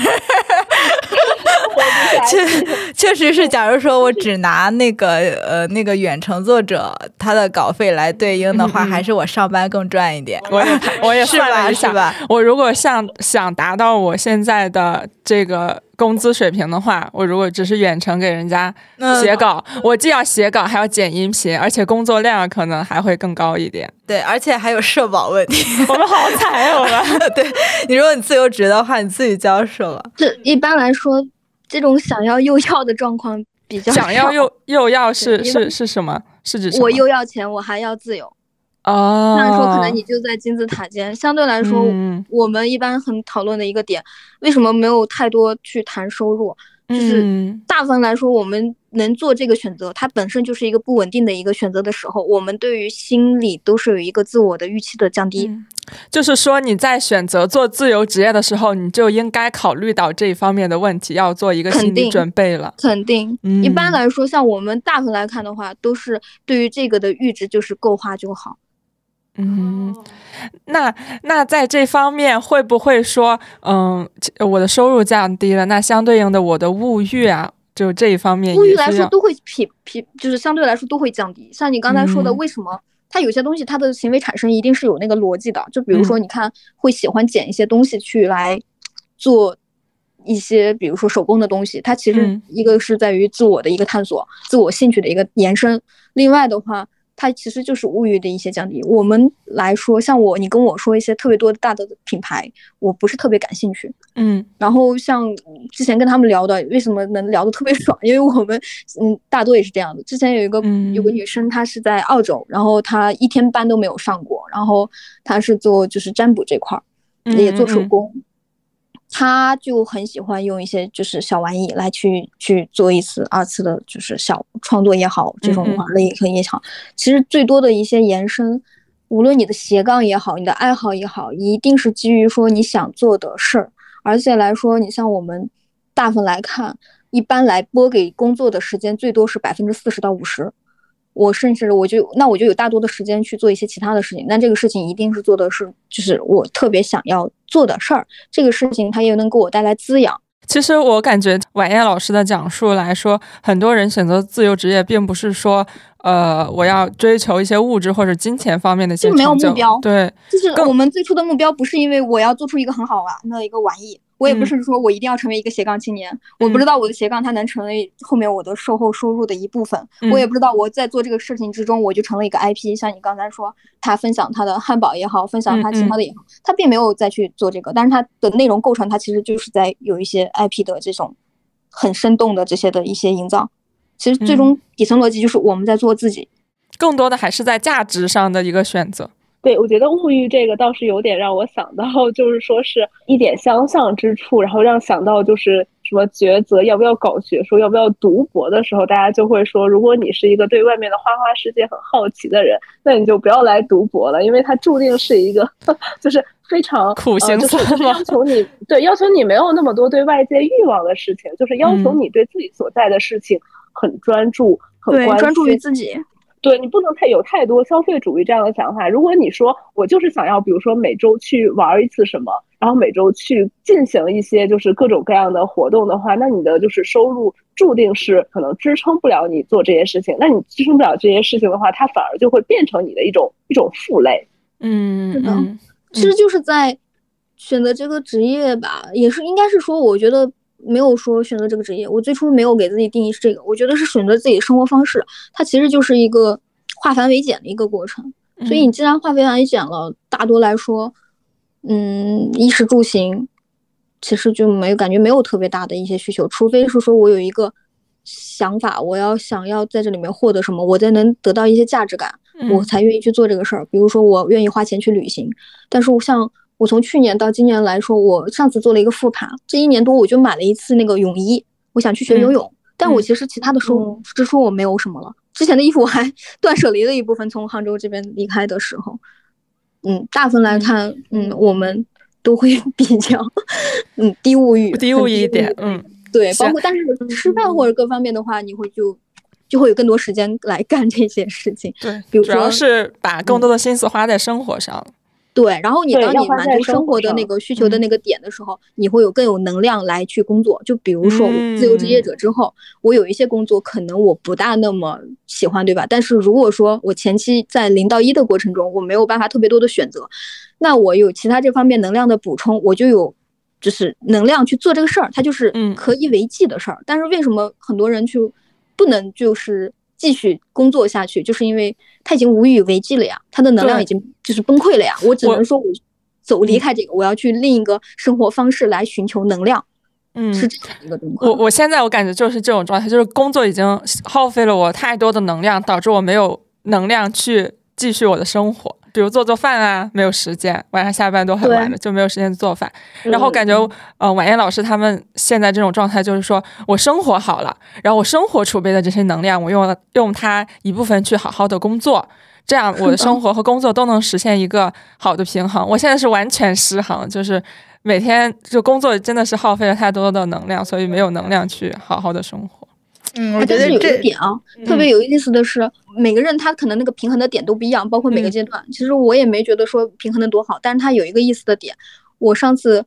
确 *laughs* 确实是，假如说我只拿那个呃那个远程作者他的稿费来对应的话，还是我上班更赚一点。我也我也 *laughs* 算了一下，我如果像想达到我现在的这个工资水平的话，我如果只是远程给人家写稿，我既要写稿，还要剪音频，而且工作量可能还会更高一点。对，而且还有社保问题。*laughs* 我们好惨啊！我们 *laughs* 对你，如果你自由职的话，你自己交社保。这一般来说。这种想要又要的状况比较想要又又要是是是什么？是指我又要钱，我还要自由。哦，那说可能你就在金字塔尖。相对来说，我们一般很讨论的一个点，为什么没有太多去谈收入？就是大部分来说，我们能做这个选择，它本身就是一个不稳定的一个选择的时候，我们对于心理都是有一个自我的预期的降低。就是说，你在选择做自由职业的时候，你就应该考虑到这一方面的问题，要做一个心理准备了。肯定，一般来说，像我们大部分来看的话，都是对于这个的阈值就是够花就好。嗯，那那在这方面会不会说，嗯，我的收入降低了，那相对应的我的物欲啊，就这一方面，物欲来说都会匹匹，就是相对来说都会降低。像你刚才说的，为什么他有些东西他的行为产生一定是有那个逻辑的？就比如说，你看会喜欢捡一些东西去来做一些，比如说手工的东西，它其实一个是在于自我的一个探索，自我兴趣的一个延伸。另外的话。它其实就是物欲的一些降低。我们来说，像我，你跟我说一些特别多的大的品牌，我不是特别感兴趣。嗯，然后像之前跟他们聊的，为什么能聊得特别爽？*laughs* 因为我们，嗯，大多也是这样的。之前有一个有个女生，她是在澳洲，然后她一天班都没有上过，然后她是做就是占卜这块儿，也做手工。他就很喜欢用一些就是小玩意来去去做一次二次的，就是小创作也好，这种玩类也好。其实最多的一些延伸，无论你的斜杠也好，你的爱好也好，一定是基于说你想做的事儿。而且来说，你像我们大部分来看，一般来拨给工作的时间最多是百分之四十到五十。我甚至我就那我就有大多的时间去做一些其他的事情，但这个事情一定是做的是就是我特别想要做的事儿，这个事情它也能给我带来滋养。其实我感觉晚燕老师的讲述来说，很多人选择自由职业，并不是说呃我要追求一些物质或者金钱方面的就没有目标，对，就是我们最初的目标不是因为我要做出一个很好玩的一个玩意。我也不是说我一定要成为一个斜杠青年，我不知道我的斜杠它能成为后面我的售后收入的一部分，我也不知道我在做这个事情之中我就成了一个 IP，像你刚才说他分享他的汉堡也好，分享他其他的也好，他并没有再去做这个，但是他的内容构成他其实就是在有一些 IP 的这种很生动的这些的一些营造，其实最终底层逻辑就是我们在做自己，更多的还是在价值上的一个选择。对，我觉得物欲这个倒是有点让我想到，就是说是一点相像之处，然后让想到就是什么抉择要不要搞学术，要不要读博的时候，大家就会说，如果你是一个对外面的花花世界很好奇的人，那你就不要来读博了，因为它注定是一个 *laughs* 就是非常苦行僧就是要求你对要求你没有那么多对外界欲望的事情，就是要求你对自己所在的事情很专注，很专注于自己。对你不能太有太多消费主义这样的想法。如果你说我就是想要，比如说每周去玩一次什么，然后每周去进行一些就是各种各样的活动的话，那你的就是收入注定是可能支撑不了你做这些事情。那你支撑不了这些事情的话，它反而就会变成你的一种一种负累。嗯，是的，其实就是在选择这个职业吧，也是应该是说，我觉得没有说选择这个职业，我最初没有给自己定义是这个，我觉得是选择自己的生活方式，它其实就是一个化繁为简的一个过程。所以你既然化繁为简了，大多来说，嗯，衣食住行，其实就没有感觉没有特别大的一些需求，除非是说我有一个想法，我要想要在这里面获得什么，我再能得到一些价值感，我才愿意去做这个事儿。比如说我愿意花钱去旅行，但是我像我从去年到今年来说，我上次做了一个复盘，这一年多我就买了一次那个泳衣，我想去学游泳，但我其实其他的收支出我没有什么了。之前的衣服我还 *laughs* 断舍离了一部分，从杭州这边离开的时候，嗯，大分来看，嗯，我们都会 *laughs* 比较，嗯，低物欲，低物欲一点，嗯，对，包括但是吃饭或者各方面的话，你会就就会有更多时间来干这些事情，对，比如说主要是把更多的心思花在生活上。对，然后你当你满足生活的那个需求的那个点的时候，你会有更有能量来去工作。就比如说自由职业者之后，我有一些工作可能我不大那么喜欢，对吧？但是如果说我前期在零到一的过程中，我没有办法特别多的选择，那我有其他这方面能量的补充，我就有就是能量去做这个事儿，它就是可以为继的事儿。但是为什么很多人就不能就是？继续工作下去，就是因为他已经无以为继了呀，他的能量已经就是崩溃了呀。我只能说，我走离开这个，我要去另一个生活方式来寻求能量。嗯，是这样一个状况。我我现在我感觉就是这种状态，就是工作已经耗费了我太多的能量，导致我没有能量去继续我的生活。比如做做饭啊，没有时间，晚上下班都很晚了，就没有时间做饭。然后感觉，呃，婉燕老师他们现在这种状态，就是说我生活好了，然后我生活储备的这些能量，我用用它一部分去好好的工作，这样我的生 *laughs* 活和工作都能实现一个好的平衡。我现在是完全失衡，就是每天就工作真的是耗费了太多的能量，所以没有能量去好好的生活。嗯，我觉得有一点啊，特别有意思的是，每个人他可能那个平衡的点都不一样，包括每个阶段。其实我也没觉得说平衡的多好，但是他有一个意思的点。我上次，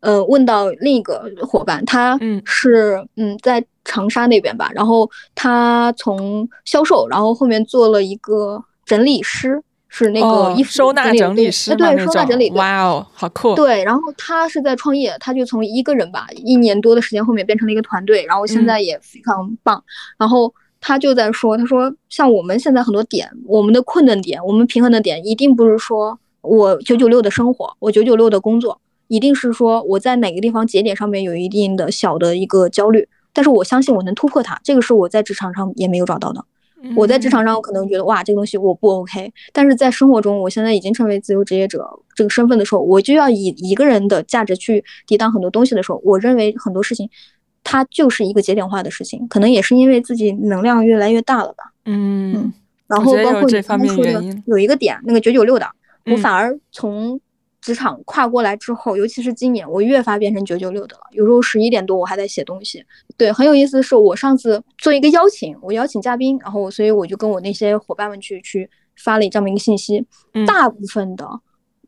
呃，问到另一个伙伴，他是嗯在长沙那边吧，然后他从销售，然后后面做了一个整理师。是那个衣服收纳整理师，对，收纳整理，哇哦，好酷。对，然后他是在创业，他就从一个人吧，一年多的时间后面变成了一个团队，然后现在也非常棒。然后他就在说，他说像我们现在很多点，我们的困难点，我们平衡的点，一定不是说我九九六的生活，我九九六的工作，一定是说我在哪个地方节点上面有一定的小的一个焦虑，但是我相信我能突破它，这个是我在职场上也没有找到的。我在职场上，我可能觉得哇，这个东西我不 OK，但是在生活中，我现在已经成为自由职业者这个身份的时候，我就要以一个人的价值去抵挡很多东西的时候，我认为很多事情，它就是一个节点化的事情，可能也是因为自己能量越来越大了吧。嗯，然后包括这方面原因，有一个点，那个九九六的，我反而从。职场跨过来之后，尤其是今年，我越发变成九九六的了。有时候十一点多我还在写东西。对，很有意思的是，我上次做一个邀请，我邀请嘉宾，然后所以我就跟我那些伙伴们去去发了这么一个信息，大部分的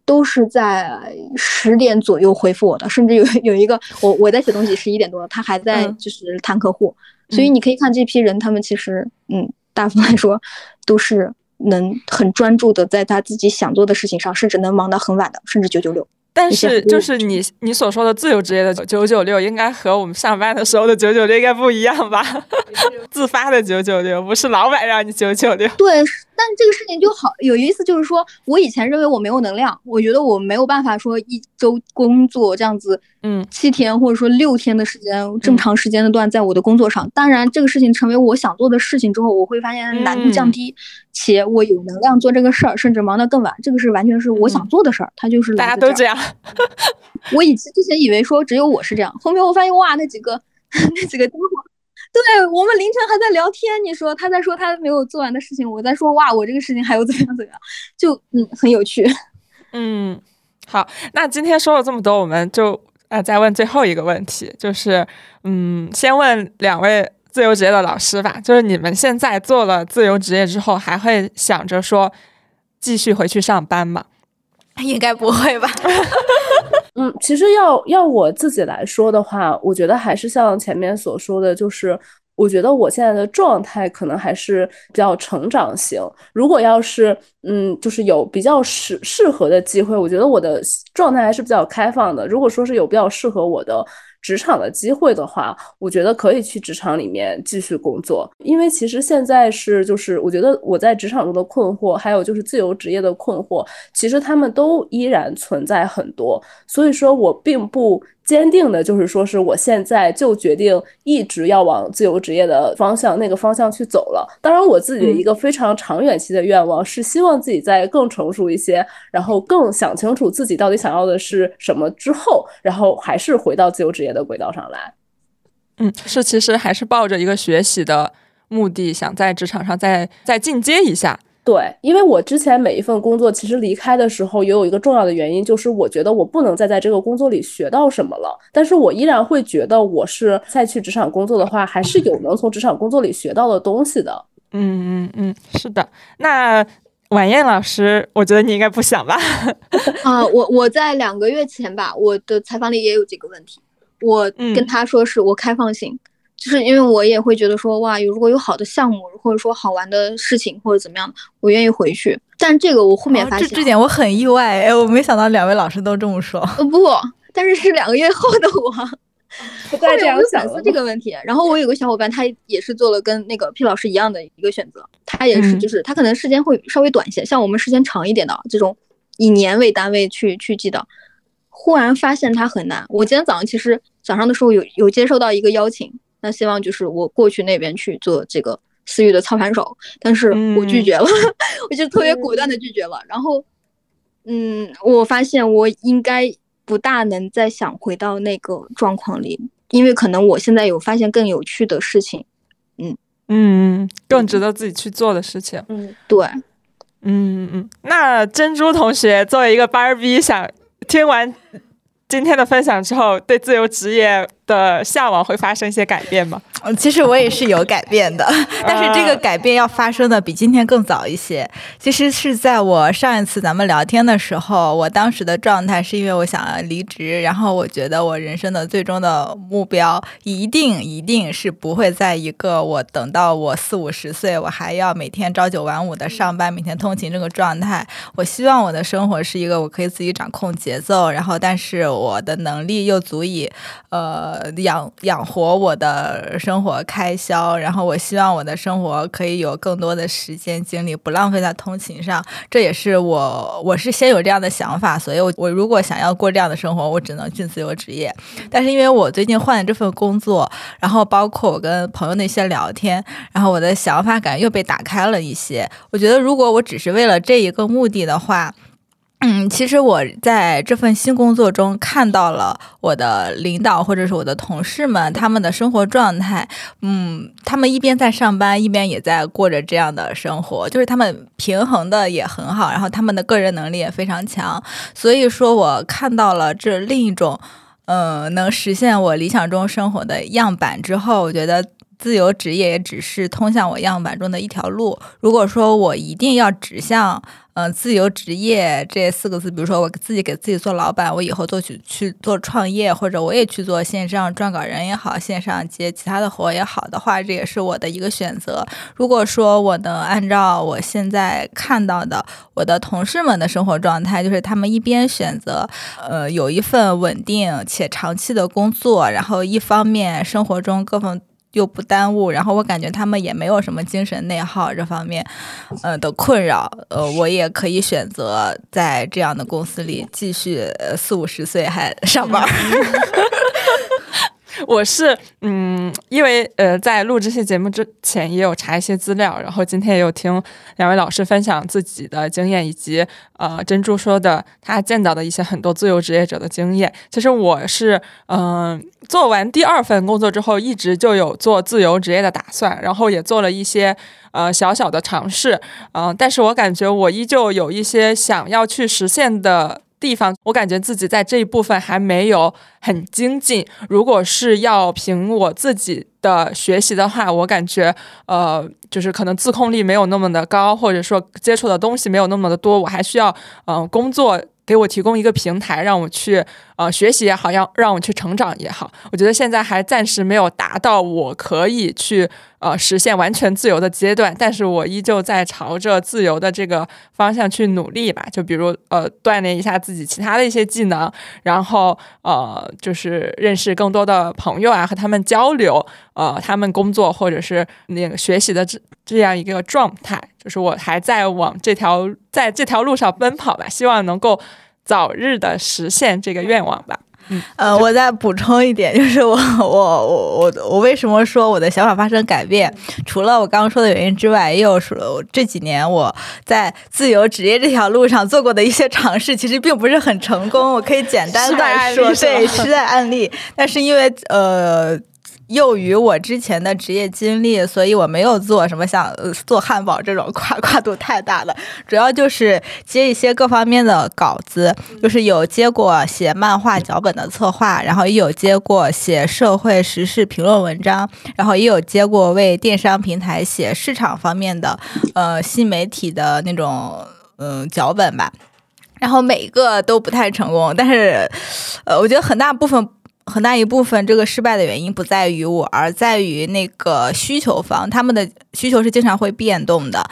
都是在十点左右回复我的，甚至有有一个我我在写东西十一点多，他还在就是谈客户。所以你可以看这批人，他们其实嗯，大部分来说都是。能很专注的在他自己想做的事情上，甚至能忙到很晚的，甚至九九六。但是，就是你你所说的自由职业的九九六，应该和我们上班的时候的九九六应该不一样吧？*laughs* 自发的九九六，不是老板让你九九六。对，但这个事情就好有意思，就是说我以前认为我没有能量，我觉得我没有办法说一周工作这样子，嗯，七天或者说六天的时间这么长时间的段在我的工作上。当然，这个事情成为我想做的事情之后，我会发现难度降低，且我有能量做这个事儿，甚至忙得更晚。这个是完全是我想做的事儿，它就是大家都这样。我以前之前以为说只有我是这样，后面我发现哇，那几个 *laughs* 那几个对我们凌晨还在聊天。你说他在说他没有做完的事情，我在说哇，我这个事情还有怎样怎样，就嗯很有趣。*laughs* 嗯，好，那今天说了这么多，我们就呃再问最后一个问题，就是嗯，先问两位自由职业的老师吧，就是你们现在做了自由职业之后，还会想着说继续回去上班吗？*laughs* 应该不会吧？*laughs* 嗯，其实要要我自己来说的话，我觉得还是像前面所说的，就是我觉得我现在的状态可能还是比较成长型。如果要是嗯，就是有比较适适合的机会，我觉得我的状态还是比较开放的。如果说是有比较适合我的。职场的机会的话，我觉得可以去职场里面继续工作，因为其实现在是就是我觉得我在职场中的困惑，还有就是自由职业的困惑，其实他们都依然存在很多，所以说我并不。坚定的，就是说是我现在就决定一直要往自由职业的方向那个方向去走了。当然，我自己的一个非常长远期的愿望是希望自己在更成熟一些，然后更想清楚自己到底想要的是什么之后，然后还是回到自由职业的轨道上来。嗯，是，其实还是抱着一个学习的目的，想在职场上再再进阶一下。对，因为我之前每一份工作，其实离开的时候也有一个重要的原因，就是我觉得我不能再在这个工作里学到什么了。但是我依然会觉得，我是再去职场工作的话，还是有能从职场工作里学到的东西的。嗯嗯嗯，是的。那晚宴老师，我觉得你应该不想吧？*laughs* 啊，我我在两个月前吧，我的采访里也有这个问题，我跟他说是我开放性。就是因为我也会觉得说哇，有如果有好的项目或者说好玩的事情或者怎么样的，我愿意回去。但这个我后面发现，这这点我很意外，哎，我没想到两位老师都这么说。呃不，但是是两个月后的我，不再这样想这个问题。然后我有个小伙伴，他也是做了跟那个 P 老师一样的一个选择，他也是就是他可能时间会稍微短一些，像我们时间长一点的这种以年为单位去去记的，忽然发现他很难。我今天早上其实早上的时候有有接收到一个邀请。那希望就是我过去那边去做这个私域的操盘手，但是我拒绝了，我就特别果断的拒绝了。然后，嗯，我发现我应该不大能再想回到那个状况里，因为可能我现在有发现更有趣的事情，嗯嗯，更值得自己去做的事情，嗯，对，嗯嗯。那珍珠同学作为一个班儿逼，想听完今天的分享之后，对自由职业。的向往会发生一些改变吗？嗯，其实我也是有改变的，*laughs* *laughs* 但是这个改变要发生的比今天更早一些。其实是在我上一次咱们聊天的时候，我当时的状态是因为我想要离职，然后我觉得我人生的最终的目标一定一定是不会在一个我等到我四五十岁，我还要每天朝九晚五的上班，每天通勤这个状态。我希望我的生活是一个我可以自己掌控节奏，然后但是我的能力又足以，呃。养养活我的生活开销，然后我希望我的生活可以有更多的时间精力，不浪费在通勤上。这也是我我是先有这样的想法，所以我我如果想要过这样的生活，我只能去自由职业。但是因为我最近换了这份工作，然后包括我跟朋友那些聊天，然后我的想法感又被打开了一些。我觉得如果我只是为了这一个目的的话。*clears throat* 嗯，其实我在这份新工作中看到了我的领导或者是我的同事们他们的生活状态。嗯，他们一边在上班，一边也在过着这样的生活，就是他们平衡的也很好，然后他们的个人能力也非常强。所以说我看到了这另一种，嗯，能实现我理想中生活的样板之后，我觉得。自由职业也只是通向我样板中的一条路。如果说我一定要指向，嗯，自由职业这四个字，比如说我自己给自己做老板，我以后做去去做创业，或者我也去做线上撰稿人也好，线上接其他的活也好的话，这也是我的一个选择。如果说我能按照我现在看到的我的同事们的生活状态，就是他们一边选择，呃，有一份稳定且长期的工作，然后一方面生活中各方。又不耽误，然后我感觉他们也没有什么精神内耗这方面，呃的困扰，呃，我也可以选择在这样的公司里继续四五十岁还上班。*laughs* *laughs* 我是嗯，因为呃，在录这期节目之前也有查一些资料，然后今天也有听两位老师分享自己的经验，以及呃珍珠说的他见到的一些很多自由职业者的经验。其实我是嗯，做完第二份工作之后，一直就有做自由职业的打算，然后也做了一些呃小小的尝试，嗯，但是我感觉我依旧有一些想要去实现的。地方，我感觉自己在这一部分还没有很精进。如果是要凭我自己的学习的话，我感觉，呃，就是可能自控力没有那么的高，或者说接触的东西没有那么的多。我还需要，嗯，工作给我提供一个平台，让我去，呃学习也好，要让我去成长也好，我觉得现在还暂时没有达到我可以去呃实现完全自由的阶段，但是我依旧在朝着自由的这个方向去努力吧。就比如呃锻炼一下自己其他的一些技能，然后呃就是认识更多的朋友啊，和他们交流，呃他们工作或者是那个学习的这这样一个状态，就是我还在往这条在这条路上奔跑吧，希望能够。早日的实现这个愿望吧。嗯，呃，我再补充一点，*laughs* 就是我我我我我为什么说我的想法发生改变？除了我刚刚说的原因之外，也有说这几年我在自由职业这条路上做过的一些尝试，其实并不是很成功。我可以简单的说，对，失败案例。但是因为呃。由于我之前的职业经历，所以我没有做什么像做汉堡这种跨跨度太大的，主要就是接一些各方面的稿子，就是有接过写漫画脚本的策划，然后也有接过写社会时事评论文章，然后也有接过为电商平台写市场方面的呃新媒体的那种嗯脚本吧，然后每一个都不太成功，但是呃我觉得很大部分。很大一部分这个失败的原因不在于我，而在于那个需求方，他们的需求是经常会变动的。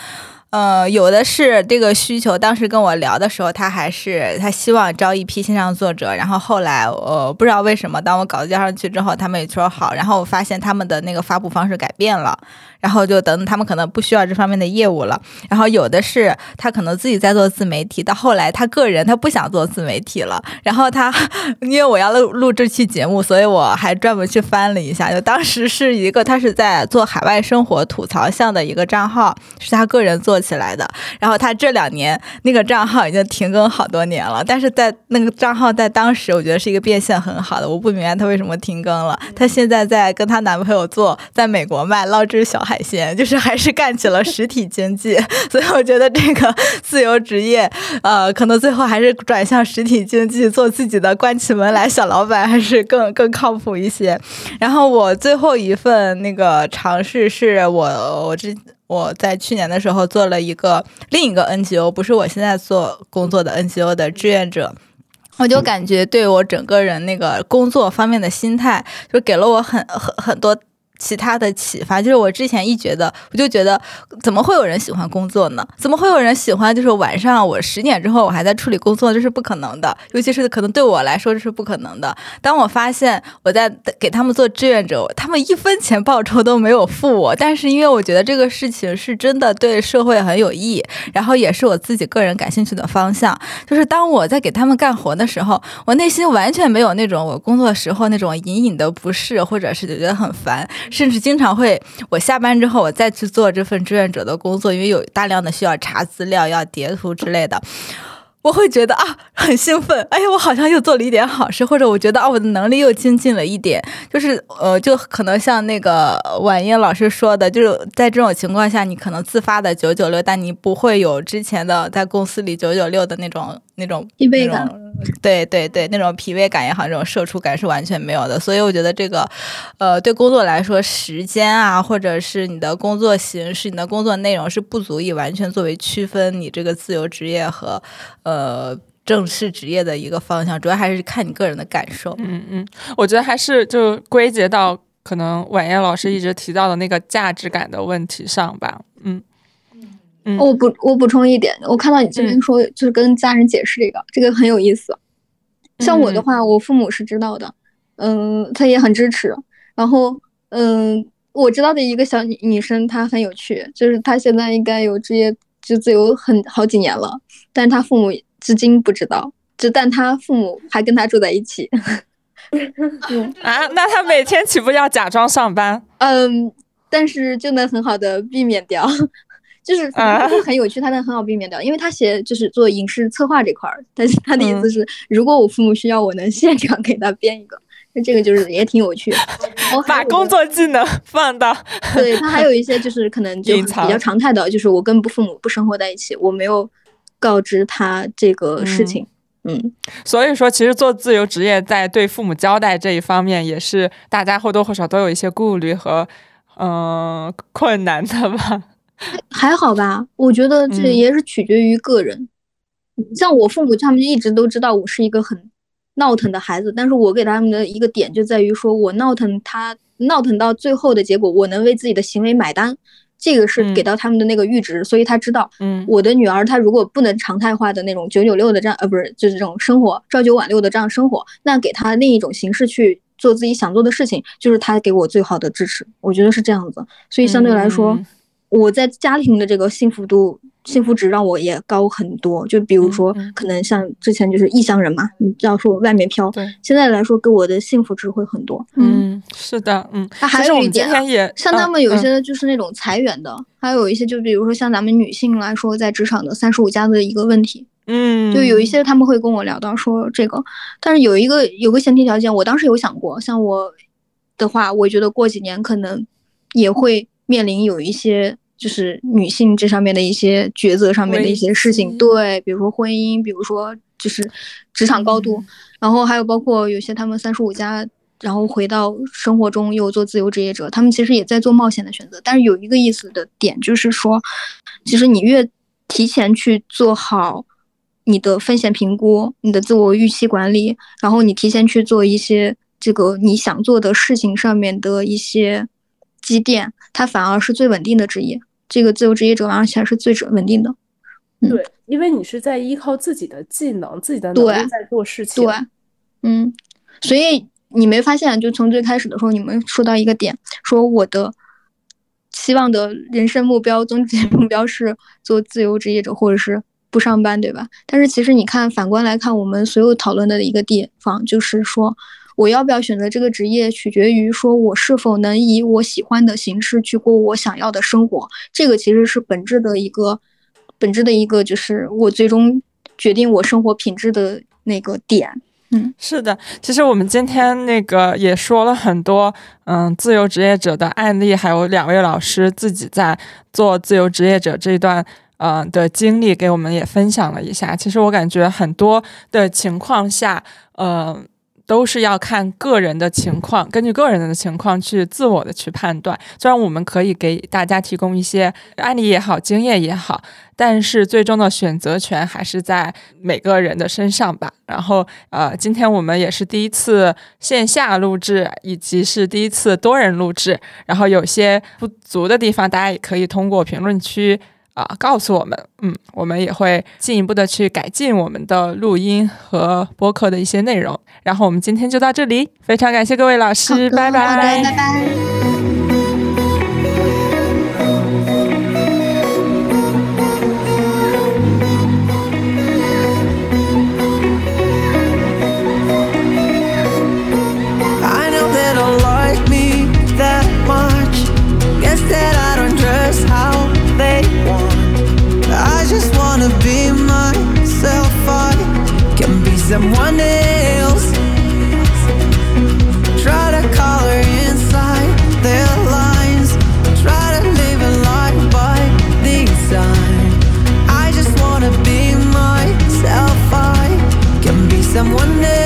呃，有的是这个需求，当时跟我聊的时候，他还是他希望招一批线上作者，然后后来呃不知道为什么，当我稿子交上去之后，他们也说好，然后我发现他们的那个发布方式改变了。然后就等他们可能不需要这方面的业务了。然后有的是他可能自己在做自媒体，到后来他个人他不想做自媒体了。然后他因为我要录录这期节目，所以我还专门去翻了一下。就当时是一个他是在做海外生活吐槽项的一个账号，是他个人做起来的。然后他这两年那个账号已经停更好多年了，但是在那个账号在当时我觉得是一个变现很好的。我不明白他为什么停更了。她现在在跟她男朋友做在美国卖捞汁小。海鲜就是还是干起了实体经济，*laughs* 所以我觉得这个自由职业，呃，可能最后还是转向实体经济，做自己的关起门来小老板，还是更 *laughs* 更靠谱一些。然后我最后一份那个尝试是我我之我在去年的时候做了一个另一个 NGO，不是我现在做工作的 NGO 的志愿者，我就感觉对我整个人那个工作方面的心态，就给了我很很很多。其他的启发就是，我之前一觉得，我就觉得，怎么会有人喜欢工作呢？怎么会有人喜欢？就是晚上我十点之后我还在处理工作，这是不可能的。尤其是可能对我来说这是不可能的。当我发现我在给他们做志愿者，他们一分钱报酬都没有付我，但是因为我觉得这个事情是真的对社会很有意义，然后也是我自己个人感兴趣的方向。就是当我在给他们干活的时候，我内心完全没有那种我工作时候那种隐隐的不适，或者是觉得很烦。甚至经常会，我下班之后我再去做这份志愿者的工作，因为有大量的需要查资料、要叠图之类的，我会觉得啊很兴奋，哎呀，我好像又做了一点好事，或者我觉得啊我的能力又精进了一点，就是呃，就可能像那个婉英老师说的，就是在这种情况下，你可能自发的九九六，但你不会有之前的在公司里九九六的那种那种疲惫感。对对对，那种疲惫感也好，这种社畜感是完全没有的。所以我觉得这个，呃，对工作来说，时间啊，或者是你的工作形式、你的工作内容是不足以完全作为区分你这个自由职业和呃正式职业的一个方向。主要还是看你个人的感受。嗯嗯，我觉得还是就归结到可能婉燕老师一直提到的那个价值感的问题上吧。嗯。我补我补充一点，我看到你这边说就是跟家人解释这个，这个很有意思。像我的话，我父母是知道的，嗯，他也很支持。然后，嗯，我知道的一个小女女生，她很有趣，就是她现在应该有职业就自由很好几年了，但是她父母至今不知道，就但她父母还跟她住在一起。*laughs* 啊，那她每天岂不要假装上班？嗯，但是就能很好的避免掉。就是他很有趣，他能很好避免掉，因为他写就是做影视策划这块儿，但是他的意思是，如果我父母需要，我能现场给他编一个，那这个就是也挺有趣。把工作技能 *laughs* 放到，对他还有一些就是可能就比较常态的，就是我跟父母不生活在一起，我没有告知他这个事情。嗯，所以说其实做自由职业在对父母交代这一方面，也是大家或多或少都有一些顾虑和嗯困难的吧。还好吧，我觉得这也是取决于个人。像我父母，他们一直都知道我是一个很闹腾的孩子，但是我给他们的一个点就在于说，我闹腾他闹腾到最后的结果，我能为自己的行为买单，这个是给到他们的那个阈值，所以他知道，嗯，我的女儿她如果不能常态化的那种九九六的这样，呃，不是就是这种生活朝九晚六的这样生活，那给她另一种形式去做自己想做的事情，就是他给我最好的支持，我觉得是这样子，所以相对来说，我在家庭的这个幸福度。幸福值让我也高很多，就比如说，可能像之前就是异乡人嘛，你知道说外面飘，对，现在来说给我的幸福值会很多。嗯，是的，嗯。他还有一点，像他们有一些就是那种裁员的，还有一些就比如说像咱们女性来说，在职场的三十五加的一个问题，嗯，就有一些他们会跟我聊到说这个，但是有一个有个前提条件，我当时有想过，像我的话，我觉得过几年可能也会面临有一些。就是女性这上面的一些抉择上面的一些事情，对，比如说婚姻，比如说就是职场高度，然后还有包括有些他们三十五加，然后回到生活中又做自由职业者，他们其实也在做冒险的选择。但是有一个意思的点就是说，其实你越提前去做好你的风险评估、你的自我预期管理，然后你提前去做一些这个你想做的事情上面的一些。积淀，它反而是最稳定的职业。这个自由职业者而且是最稳定的。对，因为你是在依靠自己的技能、自己的能力在做事情。对，嗯，所以你没发现，就从最开始的时候，你们说到一个点，说我的期望的人生目标、终极目标是做自由职业者，或者是不上班，对吧？但是其实你看，反观来看，我们所有讨论的一个地方，就是说。我要不要选择这个职业，取决于说我是否能以我喜欢的形式去过我想要的生活。这个其实是本质的一个，本质的一个就是我最终决定我生活品质的那个点。嗯，是的。其实我们今天那个也说了很多，嗯，自由职业者的案例，还有两位老师自己在做自由职业者这一段，呃的经历，给我们也分享了一下。其实我感觉很多的情况下，呃。都是要看个人的情况，根据个人的情况去自我的去判断。虽然我们可以给大家提供一些案例也好，经验也好，但是最终的选择权还是在每个人的身上吧。然后，呃，今天我们也是第一次线下录制，以及是第一次多人录制。然后有些不足的地方，大家也可以通过评论区。啊，告诉我们，嗯，我们也会进一步的去改进我们的录音和播客的一些内容。然后我们今天就到这里，非常感谢各位老师，拜拜，拜拜。One day.